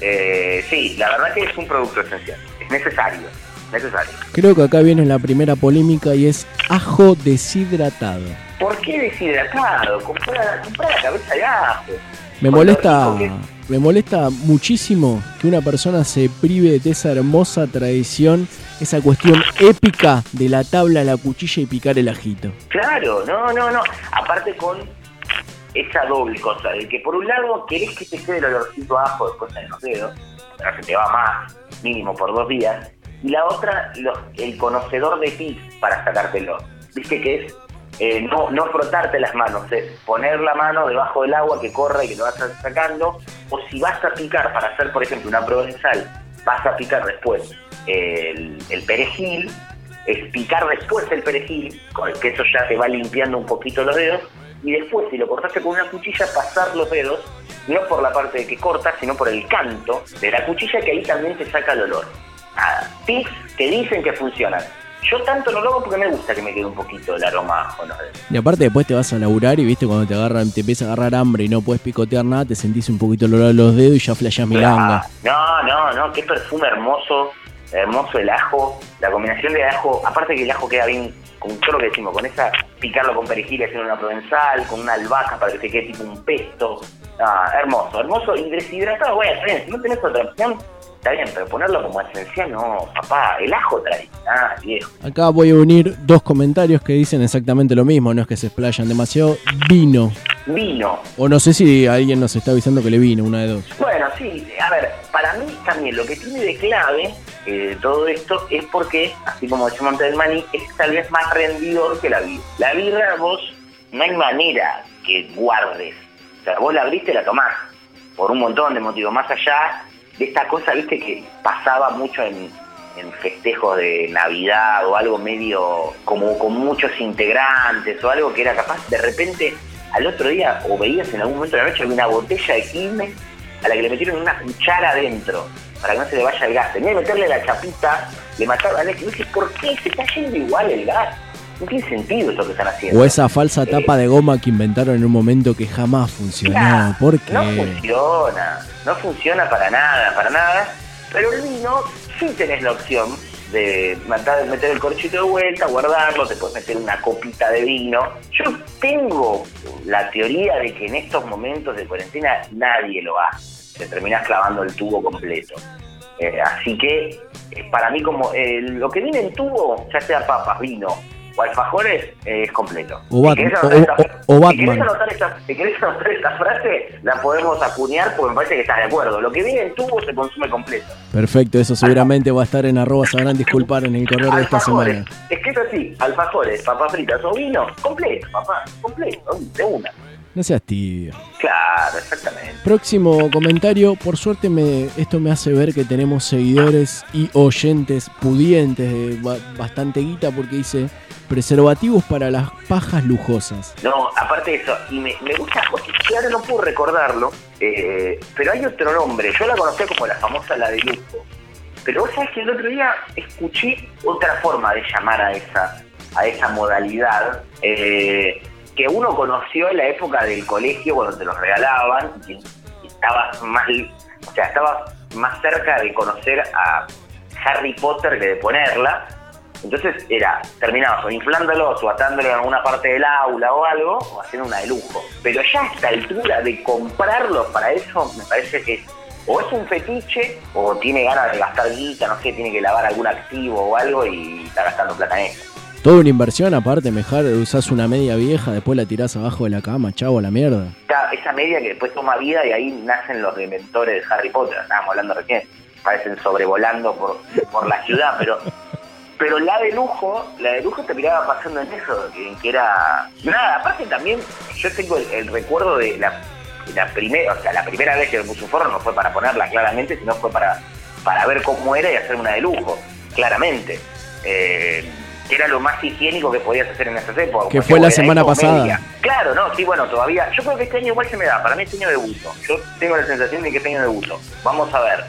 Eh, sí, la verdad que es un producto esencial. Es necesario. Necesario. Creo que acá viene la primera polémica y es ajo deshidratado. ¿Por qué deshidratado? Comprar, comprar la cabeza de ajo. Me molesta, me molesta muchísimo que una persona se prive de esa hermosa tradición, esa cuestión épica de la tabla, la cuchilla y picar el ajito. Claro, no, no, no. Aparte con esa doble cosa, de que por un lado querés que te quede el olorcito ajo después en los dedos, pero se te va más, mínimo por dos días, y la otra, el conocedor de ti para sacártelo. Viste que es eh, no, no frotarte las manos, es poner la mano debajo del agua que corra y que lo vas sacando, o si vas a picar para hacer, por ejemplo, una provenzal, vas a picar después el, perejil, es picar después el perejil, con el que eso ya te va limpiando un poquito los dedos, y después, si lo cortaste con una cuchilla, pasar los dedos, no por la parte de que cortas, sino por el canto de la cuchilla, que ahí también te saca el olor. Nada, tips que dicen que funcionan. Yo tanto no lo hago porque me gusta que me quede un poquito el aroma a los dedos. Y aparte después te vas a laburar y viste cuando te agarran, te empieza a agarrar hambre y no puedes picotear nada, te sentís un poquito el olor de los dedos y ya flasheás milanga. No, no, no, qué perfume hermoso, hermoso el ajo, la combinación de ajo, aparte que el ajo queda bien con todo lo que decimos, con esa, picarlo con perejil y hacer una provenzal, con una albahaca para que te quede tipo un pesto, ah, hermoso, hermoso, y deshidratado, bien, si no tenés otra opción, está bien, pero ponerlo como esencial, no, papá, el ajo trae, ah, viejo. Acá voy a unir dos comentarios que dicen exactamente lo mismo, no es que se explayan demasiado. Vino. Vino, O no sé si alguien nos está avisando que le vino, una de dos. Bueno, sí, a ver, para mí también lo que tiene de clave eh, todo esto es porque, así como del maní, es tal vez más rendidor que la birra. La birra vos no hay manera que guardes. O sea, vos la abriste y la tomás. Por un montón de motivos. Más allá de esta cosa, viste, que pasaba mucho en, en festejos de Navidad o algo medio como con muchos integrantes o algo que era capaz de repente al otro día o veías en algún momento de la noche una botella de Quilmes a la que le metieron una cuchara adentro para que no se le vaya el gas. Tenía que meterle la chapita, le mataron a Y dije, ¿por qué? Se está yendo igual el gas. No tiene sentido eso que están haciendo. O esa falsa tapa de goma que inventaron en un momento que jamás funcionó. ¿Por No qué? funciona, no funciona para nada, para nada. Pero el vino sí tenés la opción de matar- meter el corchito de vuelta, guardarlo, te puedes meter una copita de vino. Yo tengo la teoría de que en estos momentos de cuarentena nadie lo hace. Te terminás clavando el tubo completo. Eh, así que eh, para mí como eh, lo que viene en tubo, ya sea papas, vino o alfajores, eh, es completo. O Bat- Si querés o- anotar esta- o- o si querés Batman. esta- si querés anotar esta frase, la podemos acuñar porque me parece que estás de acuerdo. Lo que viene en tubo se consume completo. Perfecto, eso seguramente va a estar en arroba sabrán disculpar en el correo de esta semana. escrito así, alfajores, papas fritas o vino, completo, papá, completo, de una. No seas tibio. Claro, exactamente. Próximo comentario, por suerte me, esto me hace ver que tenemos seguidores y oyentes pudientes de bastante guita porque dice preservativos para las pajas lujosas. No, aparte de eso, y me, me gusta, porque ahora no puedo recordarlo, eh, pero hay otro nombre, yo la conocía como la famosa la de lujo, pero vos sabés que el otro día escuché otra forma de llamar a esa, a esa modalidad, eh, que uno conoció en la época del colegio cuando te los regalaban, y estabas más, o sea, estabas más cerca de conocer a Harry Potter que de ponerla, entonces era, terminabas o inflándolos o en alguna parte del aula o algo, o haciendo una de lujo. Pero ya a esta altura de comprarlos para eso, me parece que o es un fetiche o tiene ganas de gastar guita, no sé, tiene que lavar algún activo o algo y está gastando plata en eso. Toda una inversión aparte, mejor usás una media vieja, después la tirás abajo de la cama, chavo, a la mierda. Esa, media que después toma vida y ahí nacen los inventores de Harry Potter, estábamos hablando recién, parecen sobrevolando por, por la ciudad, pero pero la de lujo, la de lujo te miraba pasando en eso, que, que era... Nada, aparte también, yo tengo el, recuerdo de la, la primera, o sea, la primera vez que me puse un forro no fue para ponerla claramente, sino fue para, para ver cómo era y hacer una de lujo, claramente. Eh, que era lo más higiénico que podías hacer en esas épocas. Que fue la semana pasada. Claro, no, sí, bueno, todavía. Yo creo que este año igual se me da. Para mí este año de buzo. Yo tengo la sensación de que este año de buzo. Vamos a ver.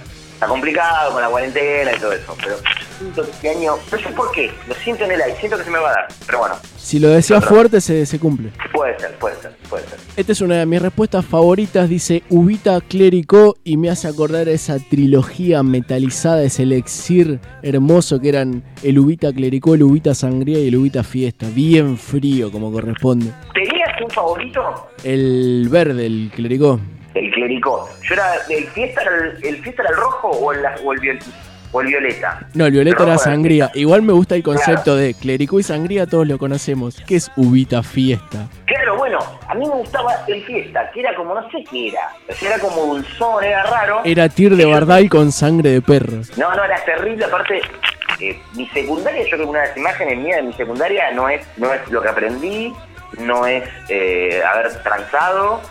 Está complicado con la cuarentena y todo eso. Pero siento que este año. No sé por qué. Lo siento en el aire. Siento que se me va a dar. Pero bueno, Si lo decías fuerte, se, se cumple. puede ser, puede ser, puede ser. Esta es una de mis respuestas favoritas, dice Ubita Clérico, y me hace acordar esa trilogía metalizada, ese elixir hermoso que eran el Ubita Clérico, el Ubita Sangría y el Ubita Fiesta, bien frío como corresponde. ¿Tenías un favorito? El verde, el Clérico. El clericó. Yo era. ¿El fiesta era el, el fiesta era el rojo o el, o el, viol- o el violeta? No, el violeta era era- sangría. Igual me gusta el concepto de Clérico y sangría, todos lo conocemos. ¿Qué es Ubita Fiesta? Claro, bueno, a mí me gustaba el fiesta, que era como, no sé qué era. O sea, era como dulzón, era raro. Era tir de bardal con sangre de perro. No, no, era terrible. Aparte, eh, mi secundaria, yo creo que una de las imágenes mías de mi secundaria no es, no es lo que aprendí, no es eh, haber transado,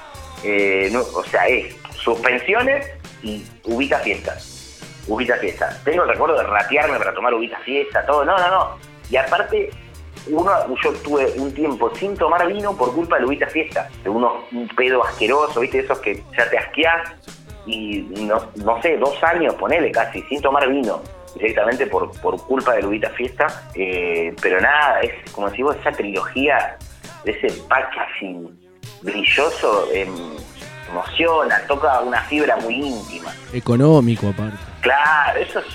eh, no, o sea, es suspensiones y ubita fiestas. Ubita fiestas. Tengo el recuerdo de ratearme para tomar ubita fiesta, todo. No, no, no. Y aparte, uno, yo tuve un tiempo sin tomar vino por culpa de ubita fiesta. De unos, un pedo asqueroso, ¿viste? Esos que ya te asqueás y no, no sé, dos años, ponele casi, sin tomar vino, directamente por, por culpa de Lubita Fiesta. Eh, pero nada, es como si vos esa trilogía de ese packaging brilloso em, emociona, toca una fibra muy íntima. Económico aparte. Claro, eso es,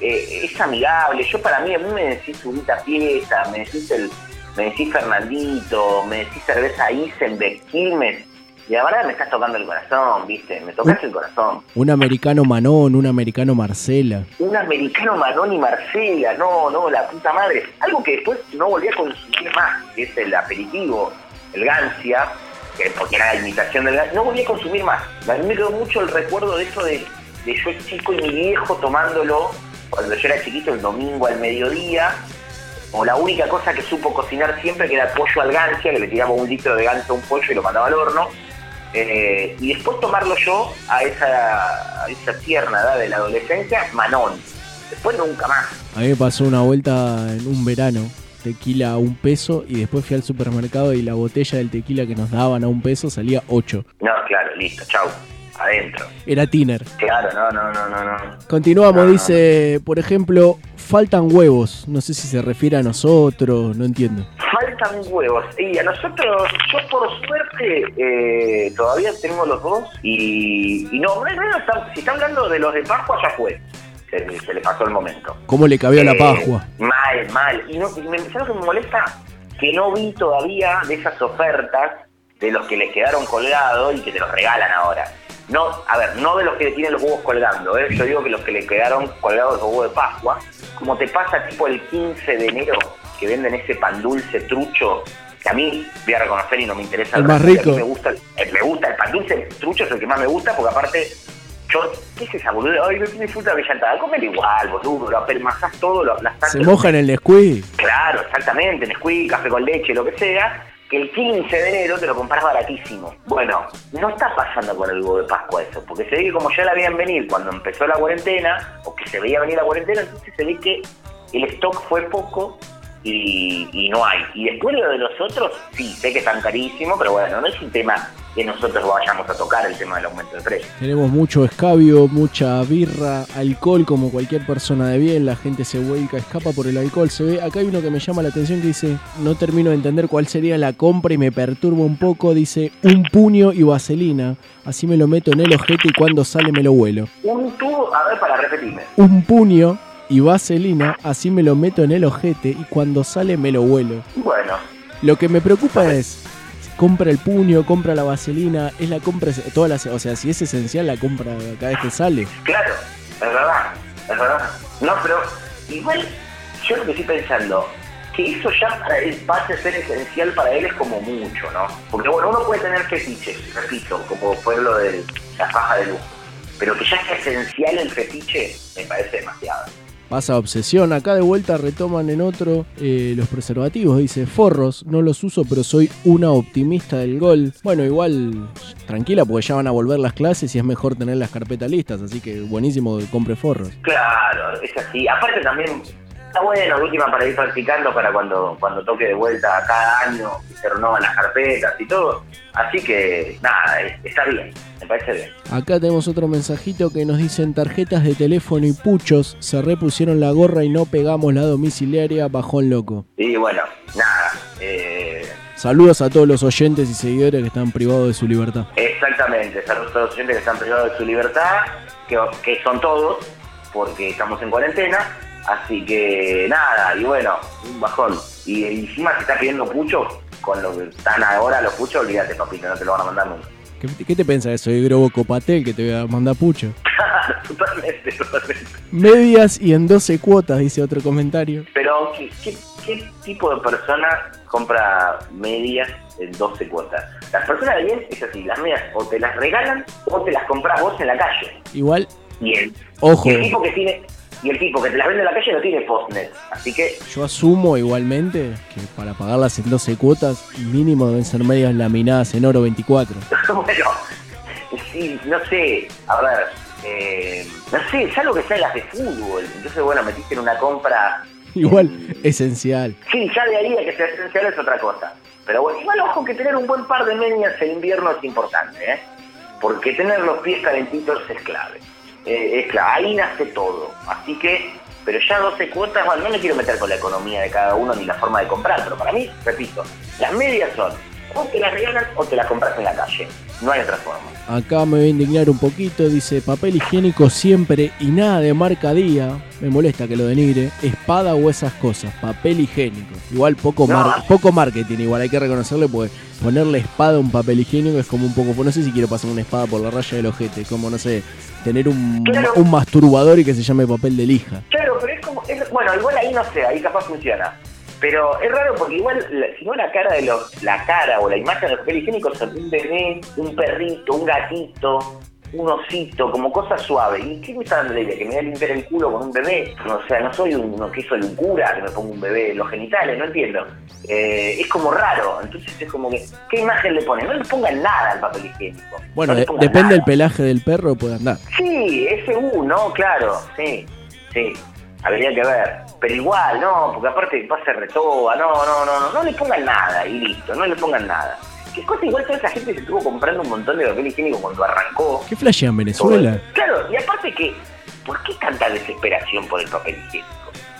eh, es amigable. Yo para mí, a mí me decís Lubita Fiesta, me decís el, me decís Fernandito, me decís cerveza Isenbeck, Quilmes, y la verdad me estás tocando el corazón, viste, me tocas el corazón. Un americano Manón, un americano Marcela. Un americano Manón y Marcela, no, no, la puta madre. Algo que después no volví a consumir más, que es el aperitivo, el Gancia, que porque era la imitación del Gancia, no volví a consumir más. A mí me quedó mucho el recuerdo de eso de, de yo chico y mi viejo tomándolo cuando yo era chiquito el domingo al mediodía, o la única cosa que supo cocinar siempre que era pollo al Gancia, que le tiraba un litro de Gancia a un pollo y lo mandaba al horno. Eh, y después tomarlo yo a esa, a esa tierna edad de la adolescencia, Manón. Después nunca más. A mí me pasó una vuelta en un verano, tequila a un peso, y después fui al supermercado y la botella del tequila que nos daban a un peso salía 8. No, claro, listo, chau. Adentro. Era tiner. Claro, no, no, no, no, no. Continuamos, dice, por ejemplo, faltan huevos. No sé si se refiere a nosotros, no entiendo. Faltan huevos. Y a nosotros, yo por suerte, eh, todavía tenemos los dos. Y, y no, no, no, no, está- si está hablando de los de Pascua, ya fue. Se, se le pasó el momento. ¿Cómo le cabió a la Eh, Pascua? Mal, mal. Y, no, y me, ¿sabes lo que me molesta? Que no vi todavía de esas ofertas de los que les quedaron colgados y que te los regalan ahora. No, a ver, no de los que tienen los huevos colgando, ¿eh? yo digo que los que le quedaron colgados los huevos de Pascua, como te pasa tipo el 15 de enero, que venden ese pan dulce trucho, que a mí voy a reconocer y no me interesa El resto, más rico. Me gusta, me gusta el pan dulce trucho, es el que más me gusta, porque aparte yo, ¿qué es esa boluda? Ay, no tiene fruta brillantada. Comer igual, boludo. Lo apermazás todo, lo aplastás. Se moja en el Nesquik. Claro, exactamente. Nesquik, café con leche, lo que sea. que el 15 de enero te lo compras baratísimo. Bueno, no está pasando con el huevo de Pascua eso, porque se ve que como ya la veían venir cuando empezó la cuarentena, o que se veía venir la cuarentena, entonces se ve que el stock fue poco y, y no hay. Y después lo de los otros, sí, sé que están carísimos, pero bueno, no es un tema que nosotros vayamos a tocar el tema del aumento de precio. Tenemos mucho escabio, mucha birra, alcohol, como cualquier persona de bien. La gente se vuelca, escapa por el alcohol. Se ve, acá hay uno que me llama la atención que dice, no termino de entender cuál sería la compra y me perturba un poco. Dice, un puño y vaselina. Así me lo meto en el ojete y cuando sale me lo vuelo. Un tubo, a ver, para repetirme. Un puño y vaselina, así me lo meto en el ojete y cuando sale me lo vuelo. Bueno, Lo que me preocupa es, compra el puño, compra la vaselina, es la compra, todas las, o sea, si es esencial la compra cada vez que sale. claro, es verdad, es verdad. No, pero igual yo lo que estoy pensando, que eso ya para él pase a ser esencial para él es como mucho, ¿no? Porque bueno, uno puede tener fetiches, repito, como fue lo de la faja de lujo, pero que ya sea esencial el fetiche me parece demasiado. Pasa obsesión, acá de vuelta retoman en otro eh, los preservativos, dice forros, no los uso pero soy una optimista del gol. Bueno, igual tranquila porque ya van a volver las clases y es mejor tener las carpetas listas, así que buenísimo que compre forros. Claro, es así. Aparte también está bueno, última para ir practicando para cuando, cuando toque de vuelta cada año y se renovan las carpetas y todo. Así que nada, es- está bien, me parece bien. Acá tenemos otro mensajito que nos dicen tarjetas de teléfono y puchos, se repusieron la gorra y no pegamos la domiciliaria, bajón loco. Y bueno, nada. eh, Saludos a todos los oyentes y seguidores que están privados de su libertad. exactamente, saludos a todos los oyentes que están privados de su libertad, que, que son todos, porque estamos en cuarentena. Así que nada, y bueno, un bajón. Y encima se está pidiendo pucho, con lo que están ahora los puchos, olvídate papito, no te lo van a mandar nunca. ¿Qué, qué te pensás de eso? Soy Grobo Copatel que te voy a mandar pucho. (laughs) totalmente, totalmente. Medias y en 12 cuotas, dice otro comentario. Pero, ¿qué, qué, qué tipo de persona compra medias en 12 cuotas? Las personas de bien es así, las medias o te las regalan o te las compras vos en la calle. Igual, Y el, Ojo. el tipo que tiene y el tipo que te las vende en la calle no tiene postnet. Así que, yo asumo igualmente que para pagarlas en 12 cuotas, mínimo deben ser medias laminadas en oro 24. (laughs) bueno, sí, no sé, a ver, eh, no sé, es algo que sea las de fútbol. Entonces, bueno, metiste en una compra Igual, esencial. Sí, ya de ahí a que sea esencial es otra cosa. Pero bueno, igual ojo que tener un buen par de medias en invierno es importante, ¿eh? Porque tener los pies calentitos es clave. Eh, es clave, ahí nace todo. Así que, pero ya 12 cuotas, bueno, no me quiero meter con la economía de cada uno ni la forma de comprar, pero para mí, repito, las medias son o te las regalan o te las compras en la calle. No hay otra forma. Acá me voy a indignar un poquito, dice papel higiénico siempre y nada de marca día. Me molesta que lo denigre. Espada o esas cosas, papel higiénico. Igual poco, No. mar- poco marketing, igual hay que reconocerle porque ponerle espada a un papel higiénico es como un poco, no sé si quiero pasar una espada por la raya del ojete, como no sé, tener un, Claro. un masturbador y que se llame papel de lija. Claro, pero es como, es- bueno, igual ahí no sé, ahí capaz funciona. Pero es raro porque igual, si no la cara de los, la cara o la imagen de los papel higiénicos son un bebé, un perrito, un gatito, un osito, como cosa suave. ¿Y qué me está dando la idea? ¿Que me voy a limpiar el culo con un bebé? O sea, no soy un, que soy un cura que me pongo un bebé en los genitales, no entiendo. Eh, es como raro, entonces es como que, ¿qué imagen le ponen? No le pongan nada al papel higiénico. Bueno, No depende nada. del pelaje del perro, puede andar. Sí, SU, ¿no? Claro, sí, sí. Habría que ver. Pero igual, no, porque aparte va a ser retoba, no, no, no, no, no le pongan nada y listo, no le pongan nada. ¿Qué cosa igual toda esa gente se estuvo comprando un montón de papel higiénico cuando arrancó? ¿Qué flashean Venezuela? Claro, y aparte que, ¿por qué tanta desesperación por el papel higiénico?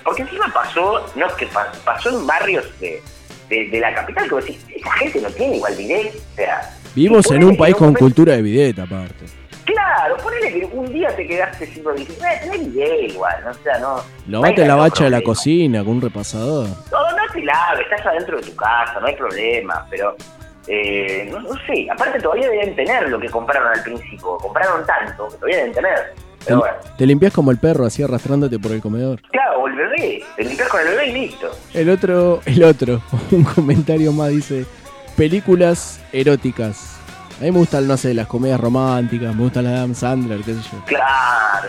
Porque encima pasó, no es que pa- pasó en barrios de, de, de la capital, que vos decís, esa gente no tiene igual bidet, o sea, Vivimos y en un país con cultura de videta, aparte. Claro, ponele que un día te quedaste sin higiénico, eh, tenés bidet igual, ¿no? o sea, no... no Lavate la tanto bacha de la cocina con un repasador. No, no te laves, estás adentro de tu casa, no hay problema, pero eh, no, no sé, aparte todavía deben tener lo que compraron al principio, compraron tanto que todavía deben tener. Te, bueno, te limpias como el perro, así arrastrándote por el comedor. claro, o el bebé, te limpias con el bebé y listo. El otro, el otro, (laughs) un comentario más dice, películas eróticas. A mí me gustan, no sé, las comedias románticas, me gustan las de Adam Sandler, qué sé yo. Claro,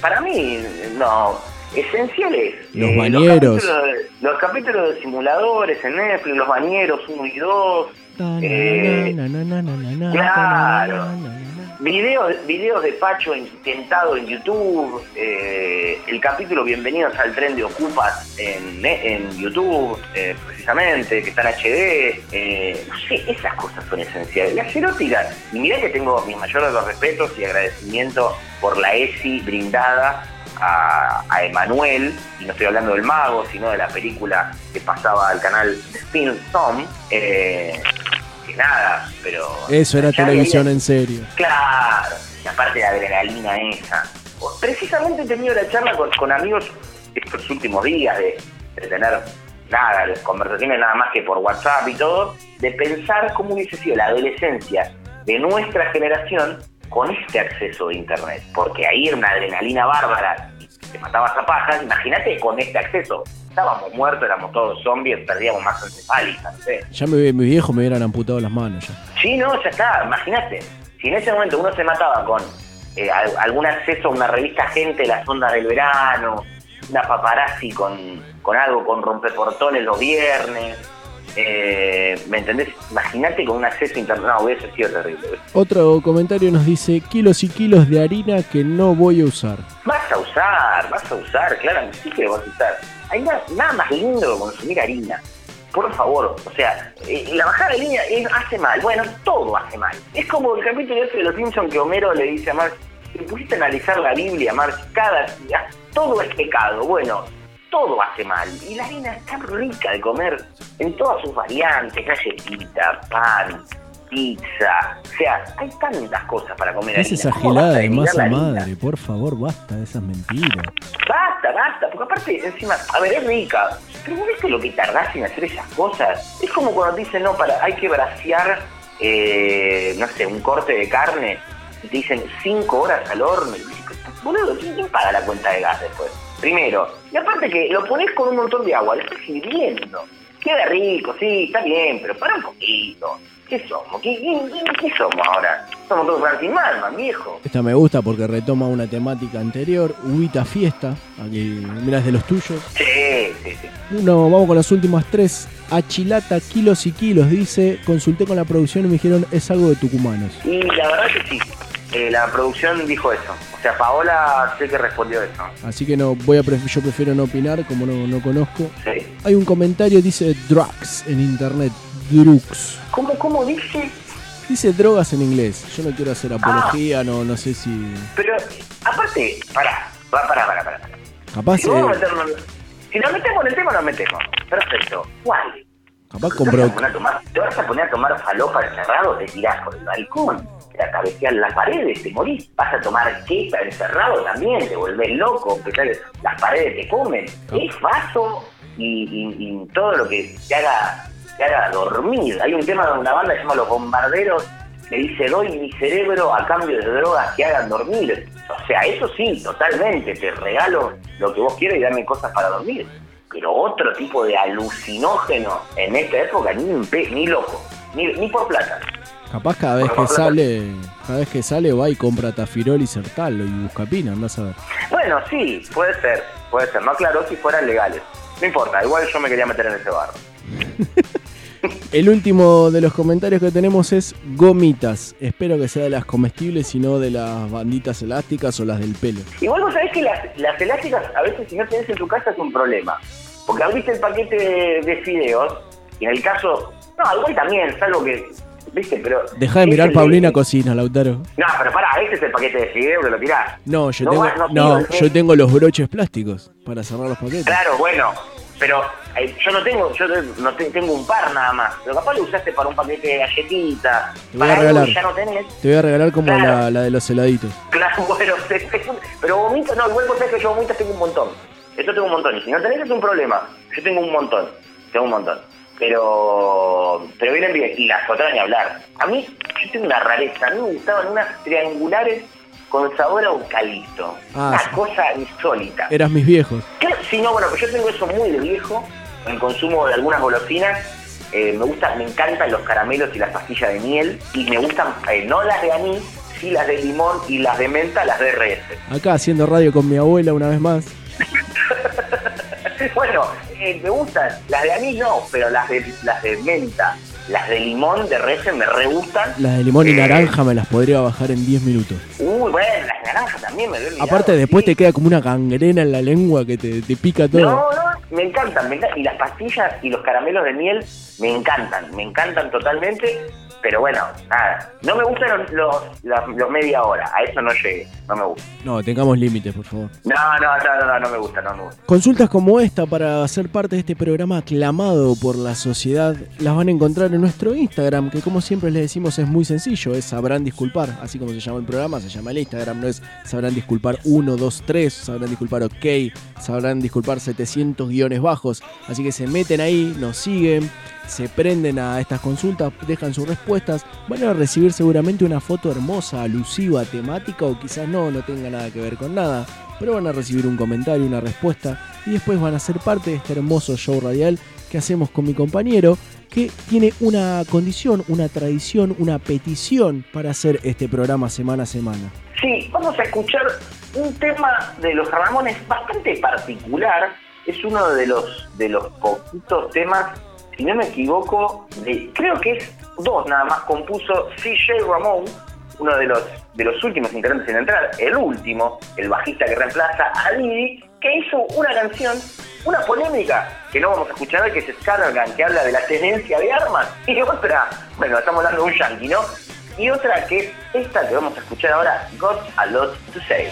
para mí, no. esenciales. Los Eh, bañeros. Los capítulos, de, los capítulos de simuladores en Netflix, los bañeros 1 y 2. eh, Claro. Videos, videos de Pacho intentado en YouTube, eh, el capítulo Bienvenidos al tren de Ocupas en, en YouTube, eh, precisamente, que está en HD. eh, no sé, esas cosas son esenciales. Las eróticas, y mirá que tengo mis mayores respetos y agradecimiento por la ESI brindada a, a Emanuel, y no estoy hablando del mago, sino de la película que pasaba al canal Spin Tom. Que nada, pero Eso era televisión en serio. Claro, y aparte la adrenalina esa. Precisamente he tenido la charla con, con amigos estos últimos días de, de tener nada, las conversaciones nada más que por WhatsApp y todo, de pensar cómo hubiese sido la adolescencia de nuestra generación con este acceso de internet. Porque ahí era una adrenalina bárbara, te matabas a pajas, imagínate con este acceso. Estábamos muertos, éramos todos zombies, perdíamos más encefálica, no sé. Ya me, mis viejos me hubieran amputado las manos ya. Sí, no, ya está, imagínate. Si en ese momento uno se mataba con eh, al- algún acceso a una revista Gente, las ondas del verano, una paparazzi con, con algo, con rompeportones los viernes, eh, ¿me entendés? Imagínate con un acceso no, hubiese sido terrible. Otro comentario nos dice kilos y kilos de harina que no voy a usar. Vas a usar, vas a usar, claro, sí que vas a usar. Hay nada, nada más lindo que consumir harina. Por favor, o sea, eh, la bajada de línea hace mal. Bueno, todo hace mal. Es como el capítulo ese de los Simpsons que Homero le dice a Marge, te pusiste a analizar la Biblia, Marge, cada día, todo es pecado. Bueno, todo hace mal. Y la harina es tan rica de comer en todas sus variantes, galletita, pan, pizza. O sea, hay tantas cosas para comer ¿Qué es harina. esa ¿Cómo vas gilada de masa harina? madre? Por favor, basta de esas mentiras. Basta, basta, porque aparte, encima, a ver, es rica, pero ¿vos viste lo que tardás en hacer esas cosas? Es como cuando te dicen, no, para, hay que brasear, eh, no sé, un corte de carne, y te dicen cinco horas al horno, y dices, boludo, ¿quién, quién paga la cuenta de gas después? Primero, y aparte que lo pones con un montón de agua, lo estás hirviendo, queda rico, sí, está bien, pero para un poquito. ¿Qué somos? ¿Qué, qué- qué- somos ahora? Somos todos Malman, viejo. Esta me gusta porque retoma una temática anterior, Ubita Fiesta, aquí miras de los tuyos. Sí, sí, sí. No, vamos con las últimas tres. Achilata, kilos y kilos, dice. Consulté con la producción y me dijeron es algo de tucumanos. Y la verdad que sí, eh, la producción dijo eso. O sea, Paola sé que respondió eso. Así que no voy a pref- yo prefiero no opinar como no, no conozco. Sí. Hay un comentario, dice drugs en internet. Drugs. ¿Cómo, cómo dice? Dice drogas en inglés. Yo no quiero hacer apología, no, no sé si. Pero, aparte, pará, pará, pará, pará. Capaz, Si, eh, meternos- si nos metemos en el tema, nos metemos. Perfecto. ¿Cuál? capaz ¿Te compró. vas, a poner a tomar, ¿Te vas a poner a tomar falopa encerrado? Te tirás por el balcón, te cabeceas las paredes, te morís. Vas a tomar queta encerrado también, te volvés loco, las paredes te comen. Es vaso y, y- y todo lo que te haga, te haga dormir. Hay un tema de una banda que se llama Los Bombarderos, que dice, doy mi cerebro a cambio de drogas que hagan dormir. O sea, eso sí, totalmente, te regalo lo que vos quieras y dame cosas para dormir. Pero otro tipo de alucinógeno en esta época, ni, ni loco, ni, ni por plata. Capaz cada vez que sale, cada vez que sale va y compra tafirol y sertal y buscapina, andás a ver. Bueno, sí, puede ser, puede ser. No aclaró si fueran legales. No importa, igual yo me quería meter en ese barro. (laughs) El último de los comentarios que tenemos es gomitas. Espero que sea de las comestibles y no de las banditas elásticas o las del pelo. Igual vos sabés que las, las elásticas, a veces si no tenés en tu casa es un problema. Porque abriste el paquete de, de fideos, y en el caso. No, igual también, salvo que. ¿Viste? Pero. Deja de mirar Paulina Cocina, Lautaro. No, pero pará, este es el paquete de fideos que lo tirás. No, yo No tengo, no yo tengo los broches plásticos para cerrar los paquetes. Claro, bueno, pero eh, yo no tengo, yo no te- tengo un par nada más. Pero capaz lo usaste para un paquete de galletitas, Te voy a para algo regalar. ya no tenés. Te voy a regalar como Claro. la, la de los heladitos. (laughs) Claro, bueno, pero vomito, no, igual vos sabés que yo vomitas tengo un montón. Eso tengo un montón. Y si no tenés es un problema. Yo tengo un montón. Tengo un montón. Pero, pero vienen bien. Y las otras ni hablar. A mí, yo tengo una rareza. A mí me gustaban unas triangulares con sabor a eucalipto. Ah, una sí. cosa insólita. Eras mis viejos. Claro, sí, no, bueno, pues yo tengo eso muy de viejo, en el consumo de algunas golosinas. Eh, me gusta, me encantan los caramelos y las pastillas de miel. Y me gustan, eh, no las de anís, sí las de limón y las de menta, las de RS. Acá haciendo radio con mi abuela una vez más. (laughs) bueno, eh, me gustan. Las de anís no, pero las de, las de menta, las de limón de Resen me re gustan. Las de limón y Eh, naranja me las podría bajar en 10 minutos. Uy, bueno, las de naranja también me olvidado. Aparte, después te queda como una gangrena en la lengua que te, te pica todo. No, no, me encantan, me encantan. Y las pastillas y los caramelos de miel me encantan, me encantan totalmente. Pero bueno, nada, no me gustan los, los, media hora, a eso no llegué, no me gusta. No, tengamos límites, por favor. No, no, no, no, no, no me gusta, no me gusta. Consultas como esta para ser parte de este programa aclamado por la sociedad las van a encontrar en nuestro Instagram, que como siempre les decimos es muy sencillo, es Sabrán Disculpar, así como se llama el programa, se llama el Instagram, no es Sabrán Disculpar 1, 2, 3, Sabrán Disculpar OK, Sabrán Disculpar 700 guiones bajos, así que se meten ahí, nos siguen, se prenden a estas consultas, dejan sus van a recibir seguramente una foto hermosa, alusiva, temática o quizás no, no tenga nada que ver con nada, pero van a recibir un comentario, una respuesta y después van a ser parte de este hermoso show radial que hacemos con mi compañero que tiene una condición, una tradición, una petición para hacer este programa semana a semana. Sí, vamos a escuchar un tema de los Ramones bastante particular. Es uno de los de los poquitos temas, si no me equivoco, de, creo que es dos nada más compuso CJ Ramón, uno de los de los últimos integrantes en entrar, el último, el bajista que reemplaza a Didi, que hizo una canción, una polémica que no vamos a escuchar hoy, que es Scattergun, que habla de la tenencia de armas, y otra, bueno, estamos hablando de un yankee, ¿no? Y otra que es esta que vamos a escuchar ahora, Got a Lot to Say.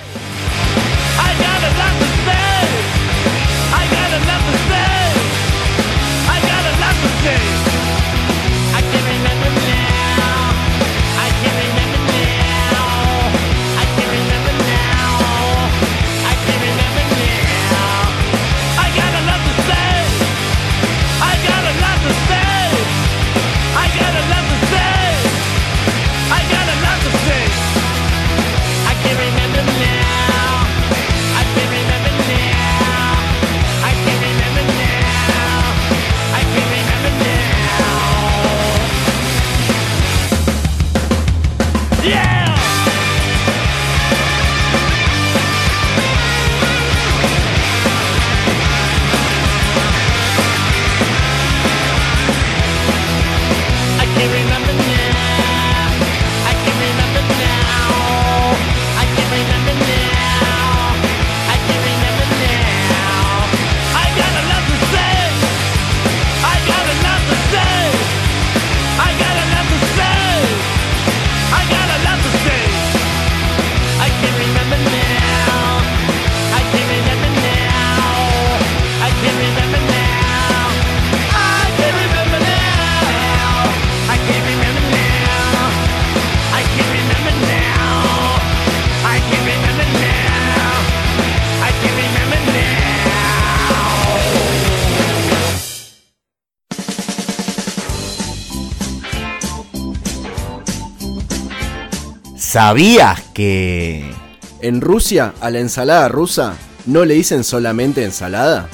¿Sabías que... En Rusia, a la ensalada rusa, ¿no le dicen solamente ensalada?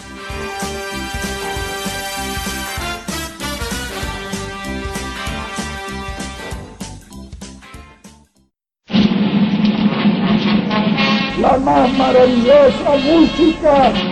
La más maravillosa música.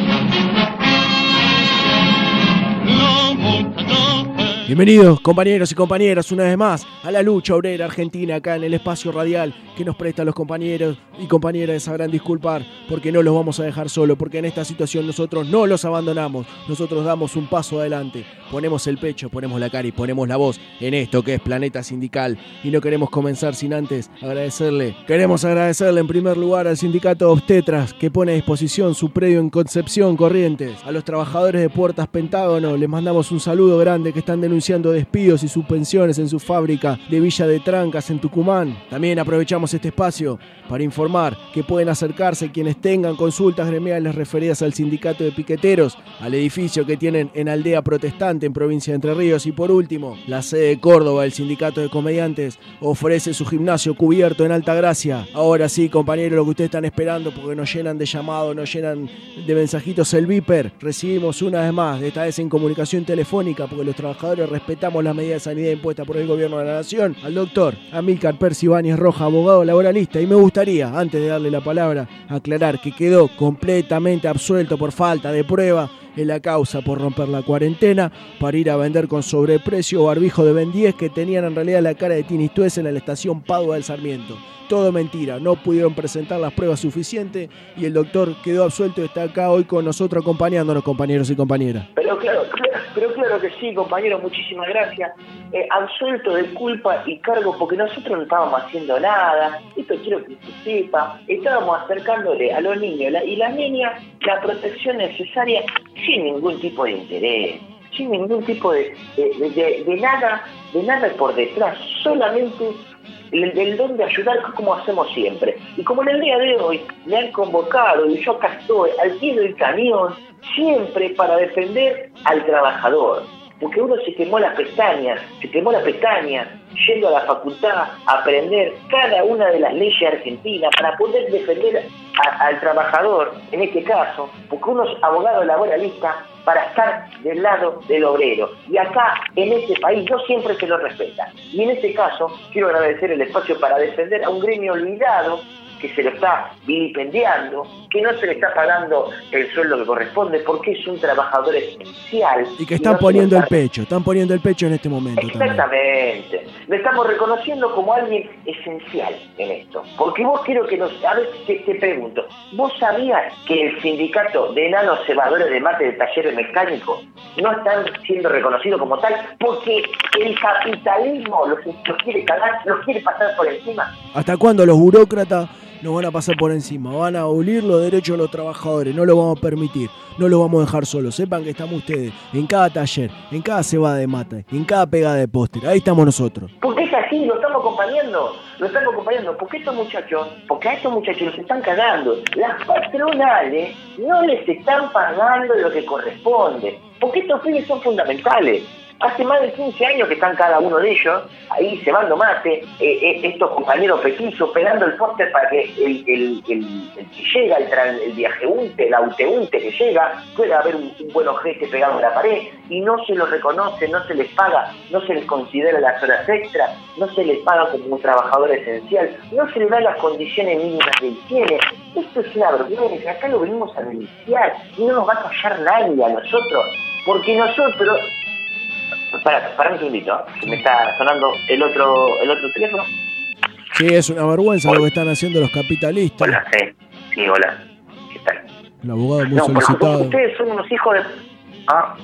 Bienvenidos compañeros y compañeras una vez más a la lucha obrera argentina acá en el espacio radial que nos prestan los compañeros y compañeras sabrán disculpar porque no los vamos a dejar solo porque en esta situación nosotros no los abandonamos, nosotros damos un paso adelante, ponemos el pecho, ponemos la cara y ponemos la voz en esto que es Planeta Sindical. Y no queremos comenzar sin antes agradecerle, queremos agradecerle en primer lugar al sindicato Obstetras que pone a disposición su predio en Concepción Corrientes, a los trabajadores de Puertas Pentágono les mandamos un saludo grande que están denunciando despidos y suspensiones en su fábrica de Villa de Trancas en Tucumán. También aprovechamos este espacio para informar que pueden acercarse quienes tengan consultas gremiales referidas al sindicato de piqueteros, al edificio que tienen en Aldea Protestante en provincia de Entre Ríos y por último, la sede de Córdoba, el sindicato de comediantes, ofrece su gimnasio cubierto en Alta Gracia. Ahora sí, compañeros, lo que ustedes están esperando porque nos llenan de llamados, nos llenan de mensajitos el Viper. Recibimos una vez más, esta vez en comunicación telefónica porque los trabajadores respetamos las medidas de sanidad impuestas por el gobierno de la nación, al doctor Amílcar Percy Ibáñez Roja, abogado laboralista, y me gustaría, antes de darle la palabra, aclarar que quedó completamente absuelto por falta de prueba en la causa por romper la cuarentena para ir a vender con sobreprecio barbijo de Ben 10 que tenían en realidad la cara de Tini Stuess en la estación Padua del Sarmiento. Todo mentira, no pudieron presentar las pruebas suficientes y el doctor quedó absuelto y está acá hoy con nosotros acompañándonos, compañeros y compañeras. Pero claro, pero claro que sí, compañero, muchísimas gracias. Eh, absuelto de culpa y cargo porque nosotros no estábamos haciendo nada. Esto quiero que se sepa. Estábamos acercándole a los niños y las niñas la protección necesaria sin ningún tipo de interés, sin ningún tipo de, de, nada, de nada por detrás, solamente el, el don de ayudar como hacemos siempre. Y como en el día de hoy me han convocado y yo acá estoy al pie del cañón, siempre para defender al trabajador. Porque uno se quemó las pestañas, se quemó las pestañas yendo a la facultad a aprender cada una de las leyes argentinas para poder defender al trabajador, en este caso, porque uno es abogado laboralista para estar del lado del obrero. Y acá, en este país, no siempre se lo respeta. Y en este caso, quiero agradecer el espacio para defender a un gremio olvidado que se lo está vilipendiando, que no se le está pagando el sueldo que corresponde porque es un trabajador esencial. Y que están no poniendo el pecho, están poniendo el pecho en este momento también. Exactamente. Lo estamos reconociendo como alguien esencial en esto. Porque vos quiero que nos... A ver, te, te pregunto. ¿Vos sabías que el sindicato de enanos cebadores de mate de talleres mecánicos no están siendo reconocidos como tal? Porque el capitalismo los, los quiere cagar, los quiere pasar por encima. ¿Hasta cuándo los burócratas nos van a pasar por encima? Van a abolir los derechos de los trabajadores, no lo vamos a permitir, no lo vamos a dejar solos. Sepan que estamos ustedes en cada taller, en cada cebada de mate, en cada pegada de póster. Ahí estamos nosotros. Porque es así, lo estamos acompañando, lo estamos acompañando. Porque estos muchachos, porque a estos muchachos los están cagando. Las patronales no les están pagando lo que corresponde. Porque estos pibes son fundamentales. Hace más de 15 años que están cada uno de ellos ahí cebando mate, eh, eh, estos compañeros petizos pegando el póster para que el, el- el- que llega, el, tran- el viajeunte, el auteunte que llega, pueda haber un, un buen ojete pegado en la pared y no se lo reconoce, no se les paga, no se les considera las horas extras, no se les paga como un trabajador esencial, no se les da las condiciones mínimas de higiene. Esto es una vergüenza, acá lo venimos a denunciar y no nos va a callar nadie a nosotros, porque nosotros para, para un segundito, ¿eh? me está sonando el otro, el otro teléfono. Sí, es una vergüenza lo que están haciendo los capitalistas. Hola, sí, sí, hola. ¿Qué tal? El abogado muy No, solicitado. ustedes son unos hijos de... Ah,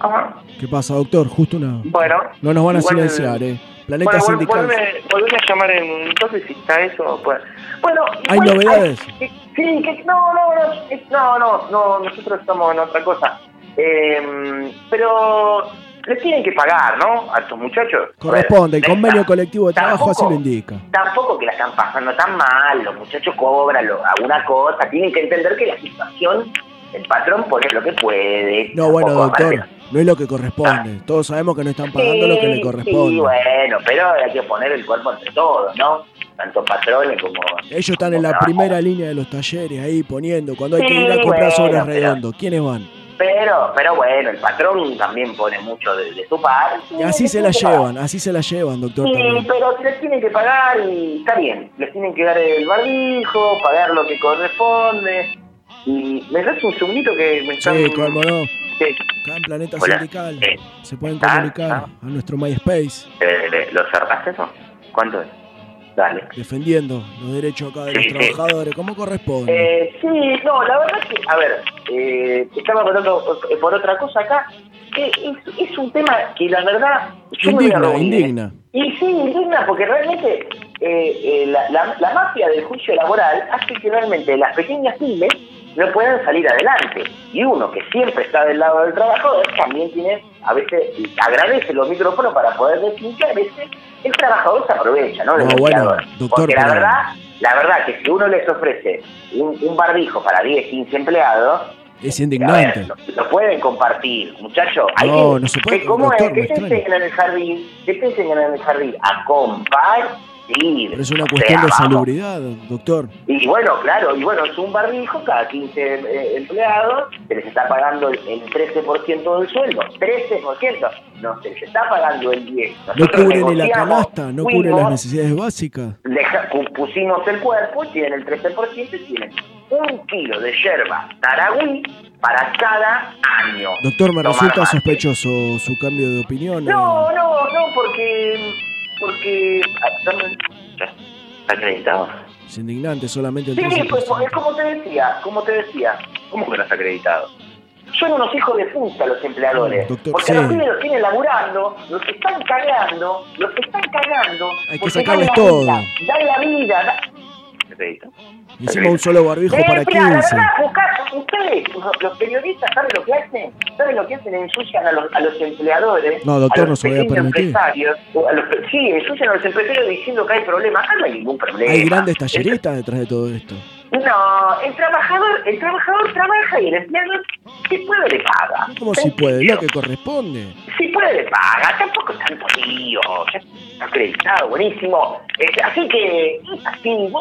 ah, ¿Qué pasa, doctor? Justo una. bueno. No nos van a igual- silenciar, ¿eh? Planeta Bueno, sindical. volveme a llamar en un toque si está eso. Pues. Bueno, ¿Hay igual novedades? hay- sí, que, no, no, no, no, no, no, nosotros estamos en otra cosa. Eh, pero les tienen que pagar, ¿no? A estos muchachos. Corresponde, el convenio colectivo de trabajo así tampoco- lo indica. tampoco que la están pasando tan mal, los muchachos cobran lo- alguna cosa, tienen que entender que la situación, el patrón pone lo que puede. No, bueno, doctor, no es lo que corresponde. Todos sabemos que no están pagando lo que le corresponde. Sí, bueno, pero hay que poner el cuerpo entre todos, ¿no? Tanto patrones como... Ellos están en la primera línea de los talleres, ahí poniendo, cuando hay que ir a comprar bueno, sobres pero- redondos. ¿Quiénes van? Pero, pero bueno, el patrón también pone mucho de, de su parte. Y así se la llevan, así se la llevan, doctor. Sí, también. pero les tienen que pagar y está bien. Les tienen que dar el barbijo, pagar lo que corresponde. Y me das un segundito que me están... Sí, cómo no. Sí. Acá en Planeta Hola. Sindical Eh, se pueden ah, comunicar ah. a nuestro MySpace eh, le- ¿Lo cerraste eso? ¿Cuánto es? Dale. defendiendo los derechos acá de Sí, los trabajadores, como corresponde. Eh, sí, no, la verdad es que, a ver, eh, estaba hablando eh, por otra cosa acá, que es, es un tema que la verdad... yo me indigna, reunir. indigna. Y sí, indigna, porque realmente eh, eh, la, la- la mafia del juicio laboral hace que realmente las pequeñas pymes no puedan salir adelante. Y uno que siempre está del lado del trabajador también tiene, a veces, agradece los micrófonos para poder decir que a veces el trabajador se aprovecha, ¿no? No, bueno, empleador. doctor, porque la pero- verdad, la verdad que si uno les ofrece un, un barbijo para 10, 15 empleados, Es indignante. ver, lo, lo pueden compartir, muchachos. No, que- no se puede, ¿Cómo doctor, es? Me te enseñan en el jardín, que te enseñan en el jardín a compartir. Pero es una sea, cuestión de vamos. salubridad, doctor. Y bueno, claro, y bueno, es un barbijo, cada 15 eh, empleados se les está pagando el, el 13% del sueldo. 13%. No se les está pagando el 10%. No cubren ni la canasta, no cubren las necesidades básicas. deja- pu- pusimos el cuerpo, tienen el 13% y tienen un kilo de yerba taragüí para cada año. Doctor, me Tomar resulta mate. sospechoso su cambio de opinión. No, no, no, porque. Porque. ah, dame- ya, ¿Está acreditado? Es indignante solamente el Sí, 13%. pues, pues, como te decía, como te decía. ¿Cómo que no está acreditado? Son unos hijos de puta los empleadores. Doctor, porque sí. los pibes los tienen laburando, los están cagando, los están cagando. Hay que sacarles dan la todo. vida, Dan la vida. da- Encima un solo barbijo Eh, para mirá, la 15. verdad, buscá- ustedes, los- periodistas, ¿saben lo que hacen? ¿Saben lo que hacen? Ensucian a los, a los empleadores. No, doctor, a los no se lo voy a empresarios, a los- sí, ensucian a los empresarios diciendo que hay problemas. Acá no hay ningún problema. Hay grandes talleristas detrás de todo esto. No, el trabajador, el trabajador trabaja y el empleador, si puede, le paga. Como si puede, lo que corresponde. Si puede, le paga. Tampoco es tanto lío. Acreditado, buenísimo. Este, así que, así.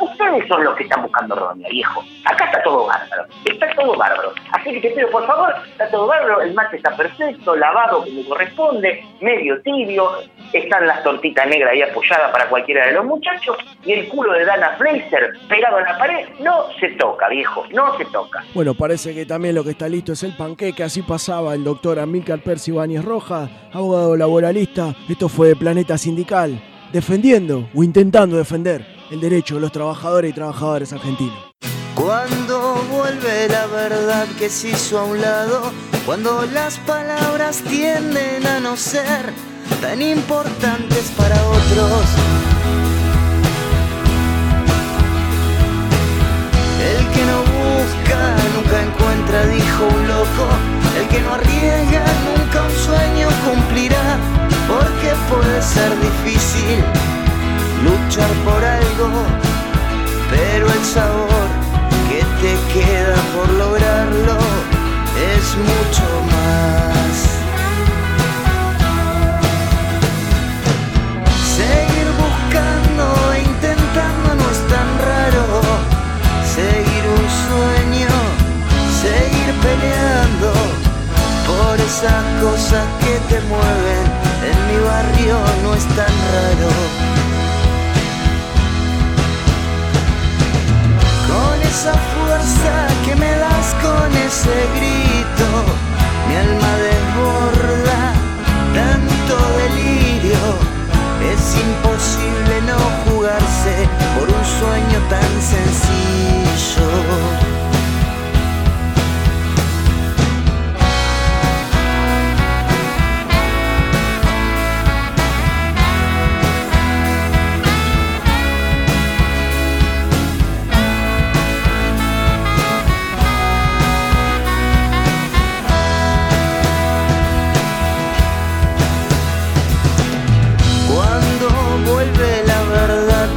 Ustedes son los que están buscando roña, viejo. Acá está todo bárbaro. Está todo bárbaro. Así que te pido, por favor, está todo bárbaro. El mate está perfecto, lavado como corresponde, medio tibio. Están las tortitas negras ahí apoyadas para cualquiera de los muchachos. Y el culo de Dana Fraser pegado en la pared. No se toca, viejo. No se toca. Bueno, parece que también lo que está listo es el panqueque. Así pasaba el doctor Amílcar Percy Ibáñez Rojas, abogado laboralista. Esto fue Planeta Sindical, defendiendo o intentando defender el derecho de los trabajadores y trabajadoras argentinos. Cuando vuelve la verdad que se hizo a un lado, cuando las palabras tienden a no ser tan importantes para otros. El que no busca nunca encuentra, dijo un loco. El que no arriesga nunca un sueño cumplirá, porque puede ser difícil luchar por algo, pero el sabor que te queda por lograrlo es mucho más. Seguir buscando e intentando no es tan raro. Seguir un sueño, seguir peleando por esas cosas que te mueven. No es tan raro. Con esa fuerza que me das con ese grito, mi alma desborda tanto delirio. Es imposible no jugarse por un sueño tan sencillo.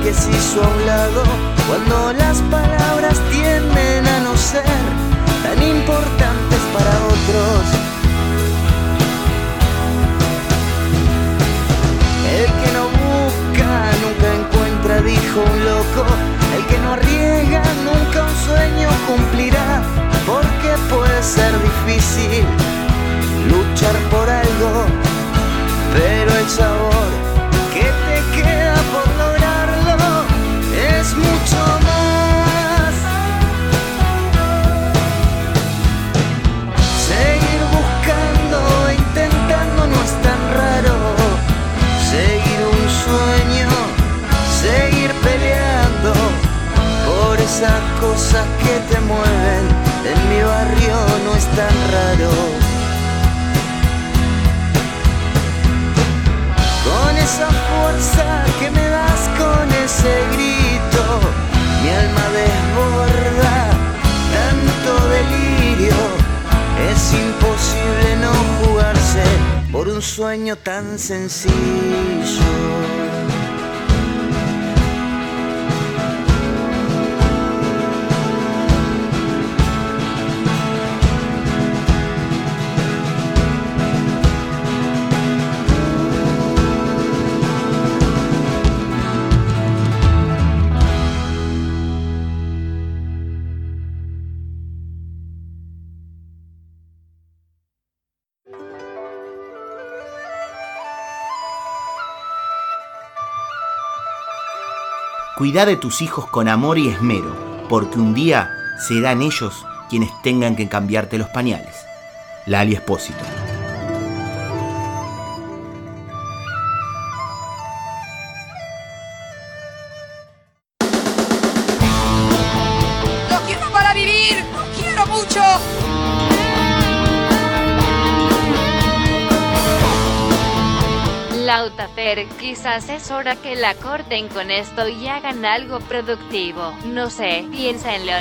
Que hizo a un lado, cuando las palabras tienden a no ser tan importantes para otros. El que no busca nunca encuentra, dijo un loco. El que no arriesga nunca un sueño cumplirá, porque puede ser difícil luchar por algo, pero el sabor cosas que te mueven. En mi barrio no es tan raro. Con esa fuerza que me das con ese grito, mi alma desborda tanto delirio. Es imposible no jugarse por un sueño tan sencillo. Cuida de tus hijos con amor y esmero. porque un día serán ellos quienes tengan que cambiarte los pañales. Lali Espósito. Quizás es hora que la corten con esto y hagan algo productivo. No sé, piénsenlo.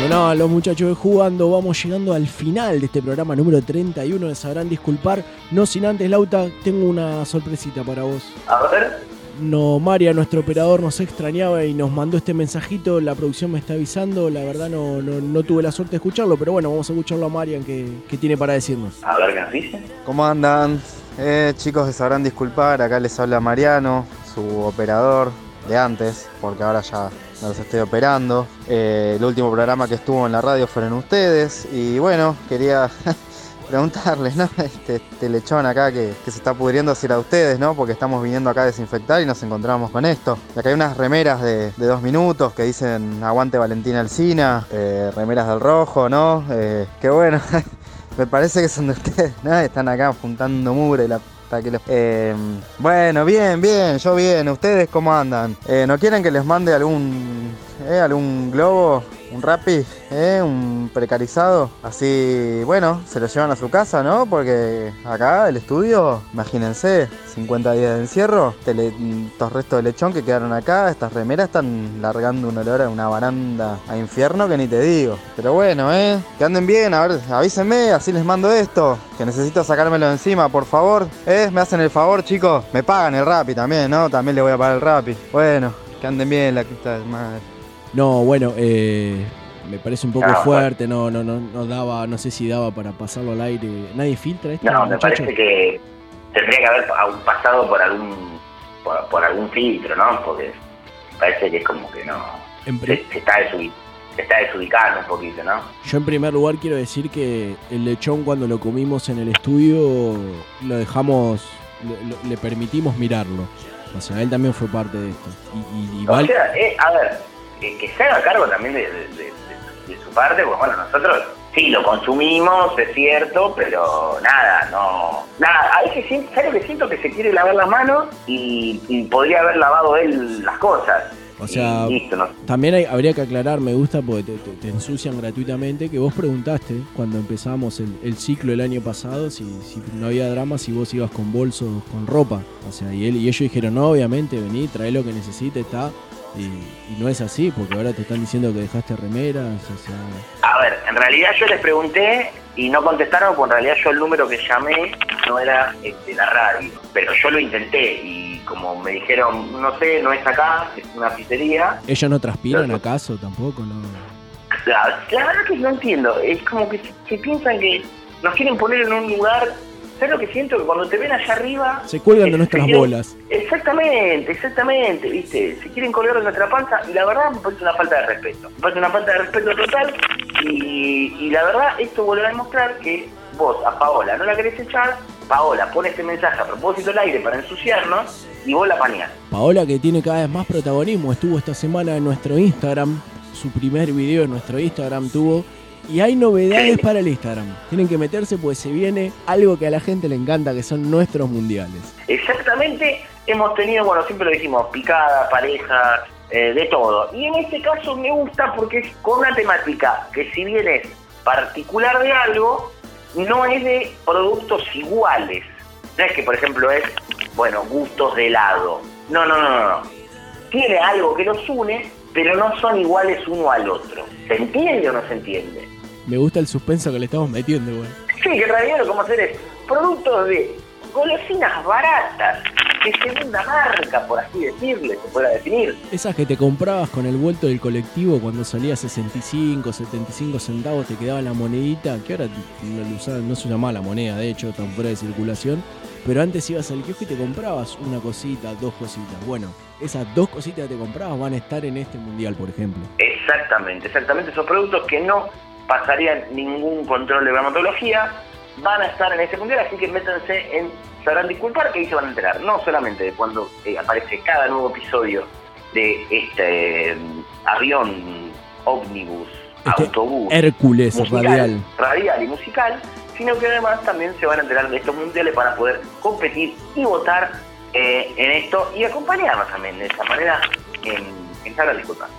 Sonaban los muchachos de jugando, vamos llegando al final de este programa número 31, les sabrán disculpar. No sin antes, Lauta, tengo una sorpresita para vos. A ver. No, María, nuestro operador, nos extrañaba y nos mandó este mensajito. La producción me está avisando. La verdad, no, no, no tuve la suerte de escucharlo, pero bueno, vamos a escucharlo a Marian, que, que tiene para decirnos. A ver qué nos dice. ¿Cómo andan? Eh, chicos, se sabrán disculpar. Acá les habla Mariano, su operador de antes, porque ahora ya no los estoy operando. Eh, el último programa que estuvo en la radio fueron ustedes. Y bueno, quería (laughs) preguntarles, ¿no? (laughs) Este, este lechón acá que, que se está pudriendo era de ustedes, ¿no? Porque estamos viniendo acá a desinfectar y nos encontramos con esto. Y acá hay unas remeras de, de dos minutos que dicen aguante Valentina Alcina, eh, remeras del rojo, ¿no? Eh, que bueno, (laughs) me parece que son de ustedes, ¿no? Están acá juntando mugre la que los- Eh, bueno, bien, bien, yo bien. ¿Ustedes cómo andan? Eh, ¿No quieren que les mande algún, eh, algún globo? ¿Un rapi? ¿Eh? ¿Un precarizado? Así, bueno, se lo llevan a su casa, ¿no? Porque acá el estudio, imagínense, 50 días de encierro, estos restos de lechón que quedaron acá, estas remeras están largando un olor a una baranda a infierno que ni te digo. Pero bueno, ¿eh? Que anden bien, a ver, avísenme, así les mando esto, que necesito sacármelo de encima, por favor. ¿Eh? ¿Me hacen el favor, chicos? Me pagan el rapi también, ¿no? También le voy a pagar el rapi. Bueno, que anden bien, la quita de madre. No, bueno, eh, me parece un poco Ah, fuerte, no, no, no, no daba, no sé si daba para pasarlo al aire. ¿Nadie filtra esto? No, me parece que tendría que haber pa- pasado por algún por, por algún filtro, ¿no? Porque parece que es como que no. Se, se está se está desubicando un poquito, ¿no? Yo en primer lugar quiero decir que el lechón cuando lo comimos en el estudio lo dejamos, le, lo- le permitimos mirarlo. O sea, él también fue parte de esto. Y, y- y O Val- sea, eh, a ver, que, que se haga cargo también de, de- de- de- de su parte, porque bueno, nosotros sí lo consumimos, es cierto, pero nada, no. Nada, a veces siento, ¿sabes lo que siento? Que se quiere lavar las manos y, y podría haber lavado él las cosas. O sea, Y listo, ¿no? también hay- habría que aclarar, me gusta porque te, te- te ensucian gratuitamente, que vos preguntaste cuando empezamos el, el ciclo el año pasado si, si no había drama, si vos ibas con bolsos, con ropa. O sea, y, él, y ellos dijeron, no, obviamente, vení, trae lo que necesites, está. Y, y no es así, porque ahora te están diciendo que dejaste remeras, o sea... A ver, en realidad yo les pregunté y no contestaron, porque en realidad yo el número que llamé no era de la radio. Pero yo lo intenté y como me dijeron, no sé, no es acá, es una pizzería. ¿Ellos no transpiran acaso tampoco? No. La, la verdad que no entiendo, es como que se, se piensan que nos quieren poner en un lugar. ¿Sabes lo que siento? Que cuando te ven allá arriba. Se cuelgan de nuestras quieren- bolas. Exactamente, exactamente, ¿viste? Se quieren colgar de nuestra panza y la verdad me parece una falta de respeto. Me parece una falta de respeto total y, y la verdad esto vuelve a demostrar que vos a Paola no la querés echar, Paola pone este mensaje a propósito al aire para ensuciarnos y vos la pañás. Paola que tiene cada vez más protagonismo, estuvo esta semana en nuestro Instagram, su primer video en nuestro Instagram tuvo, y hay novedades para el Instagram. Tienen que meterse pues se viene algo que a la gente le encanta, que son nuestros mundiales. Exactamente, hemos tenido, bueno, siempre lo dijimos, picada, pareja, eh, de todo. Y en este caso me gusta porque es con una temática que si bien es particular de algo, no es de productos iguales. No es que, por ejemplo, es, bueno, gustos de helado. No, no, no, no. no. Tiene algo que los une, pero no son iguales uno al otro. ¿Se entiende o no se entiende? Me gusta el suspenso que le estamos metiendo, igual. Sí, que en realidad lo que vamos a hacer es productos de golosinas baratas, de segunda marca, por así decirle, se pueda definir. Esas que te comprabas con el vuelto del colectivo cuando salía 65, 75 centavos, te quedaba la monedita, que ahora no, no se llamaba la moneda, de hecho, tan fuera de circulación. Pero antes ibas al kiosco y te comprabas una cosita, dos cositas. Bueno, esas dos cositas que te comprabas van a estar en este mundial, por ejemplo. Exactamente, exactamente esos productos que no pasarían ningún control de dermatología, van a estar en ese mundial, así que métanse en Sabrán Disculpar, que ahí se van a enterar, no solamente de cuando eh, aparece cada nuevo episodio de este eh, avión, ómnibus, Este autobús, Hércules musical, radial. radial y musical, sino que además también se van a enterar de estos mundiales para poder competir y votar eh, en esto y acompañarnos también de esa manera en, en.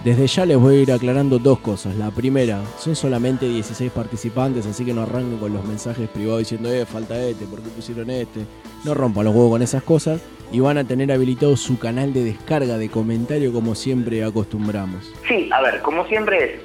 Desde ya les voy a ir aclarando dos cosas. La primera, son solamente 16 participantes, así que no arranquen con los mensajes privados diciendo, eh, falta este, ¿por qué pusieron este? No rompan los huevos con esas cosas. Y van a tener habilitado su canal de descarga de comentario como siempre acostumbramos. Sí, a ver, como siempre es,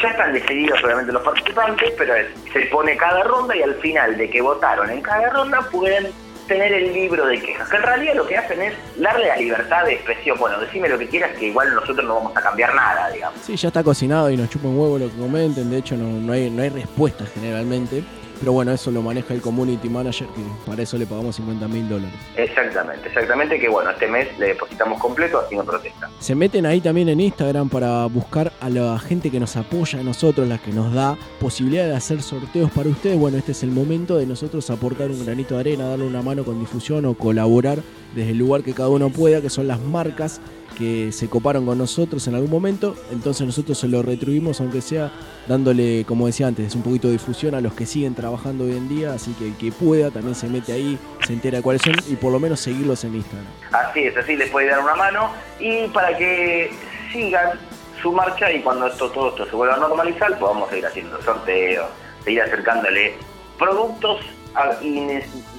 ya están decididos obviamente los participantes, pero es, se pone cada ronda y al final de que votaron en cada ronda pueden tener el libro de quejas. Que en realidad lo que hacen es darle la libertad de expresión. Bueno, decime lo que quieras, que igual nosotros no vamos a cambiar nada, digamos. Sí, ya está cocinado y nos chupa un huevo lo que comenten. De hecho, no, no hay, no hay respuestas generalmente. Pero bueno, eso lo maneja el community manager, que para eso le pagamos 50 mil dólares. Exactamente, exactamente, que bueno, este mes le depositamos completo, así no protesta. Se meten ahí también en Instagram para buscar a la gente que nos apoya a nosotros, la que nos da posibilidad de hacer sorteos para ustedes. Bueno, este es el momento de nosotros aportar un granito de arena, darle una mano con difusión o colaborar desde el lugar que cada uno pueda, que son las marcas que se coparon con nosotros en algún momento. Entonces nosotros se lo retribuimos, aunque sea dándole, como decía antes, un poquito de difusión a los que siguen trabajando hoy en día. Así que el que pueda también se mete ahí, se entera cuáles son y por lo menos seguirlos en Instagram. Así es, así les puede dar una mano y para que sigan su marcha y cuando esto, todo esto se vuelva a normalizar, podamos seguir haciendo sorteos, seguir acercándole productos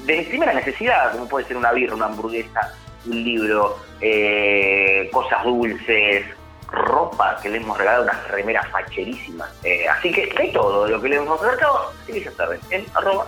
de primera necesidad, como puede ser una birra, una hamburguesa, un libro, eh, cosas dulces, ropa que le hemos regalado, unas remeras facherísimas. Eh, así que de todo lo que le hemos acercado, sí ya saben, en arroba.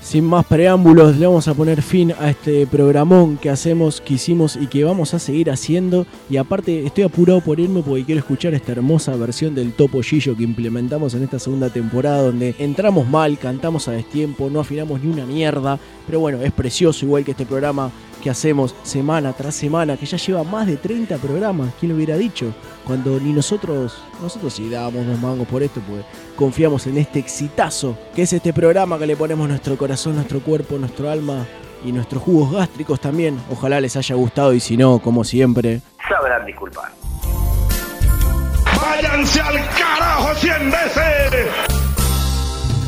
Sin más preámbulos, le vamos a poner fin a este programón que hacemos, que hicimos y que vamos a seguir haciendo. Y aparte, estoy apurado por irme porque quiero escuchar esta hermosa versión del Topo Gillo que implementamos en esta segunda temporada, donde entramos mal, cantamos a destiempo, no afinamos ni una mierda. Pero bueno, es precioso, igual que este programa que hacemos semana tras semana, que ya lleva más de 30 programas, ¿quién lo hubiera dicho? Cuando ni nosotros, nosotros sí dábamos dos mangos por esto, pues confiamos en este exitazo, que es este programa que le ponemos nuestro corazón, nuestro cuerpo, nuestro alma y nuestros jugos gástricos también. Ojalá les haya gustado y si no, como siempre, Sabrán disculpar. ¡Váyanse al carajo cien veces!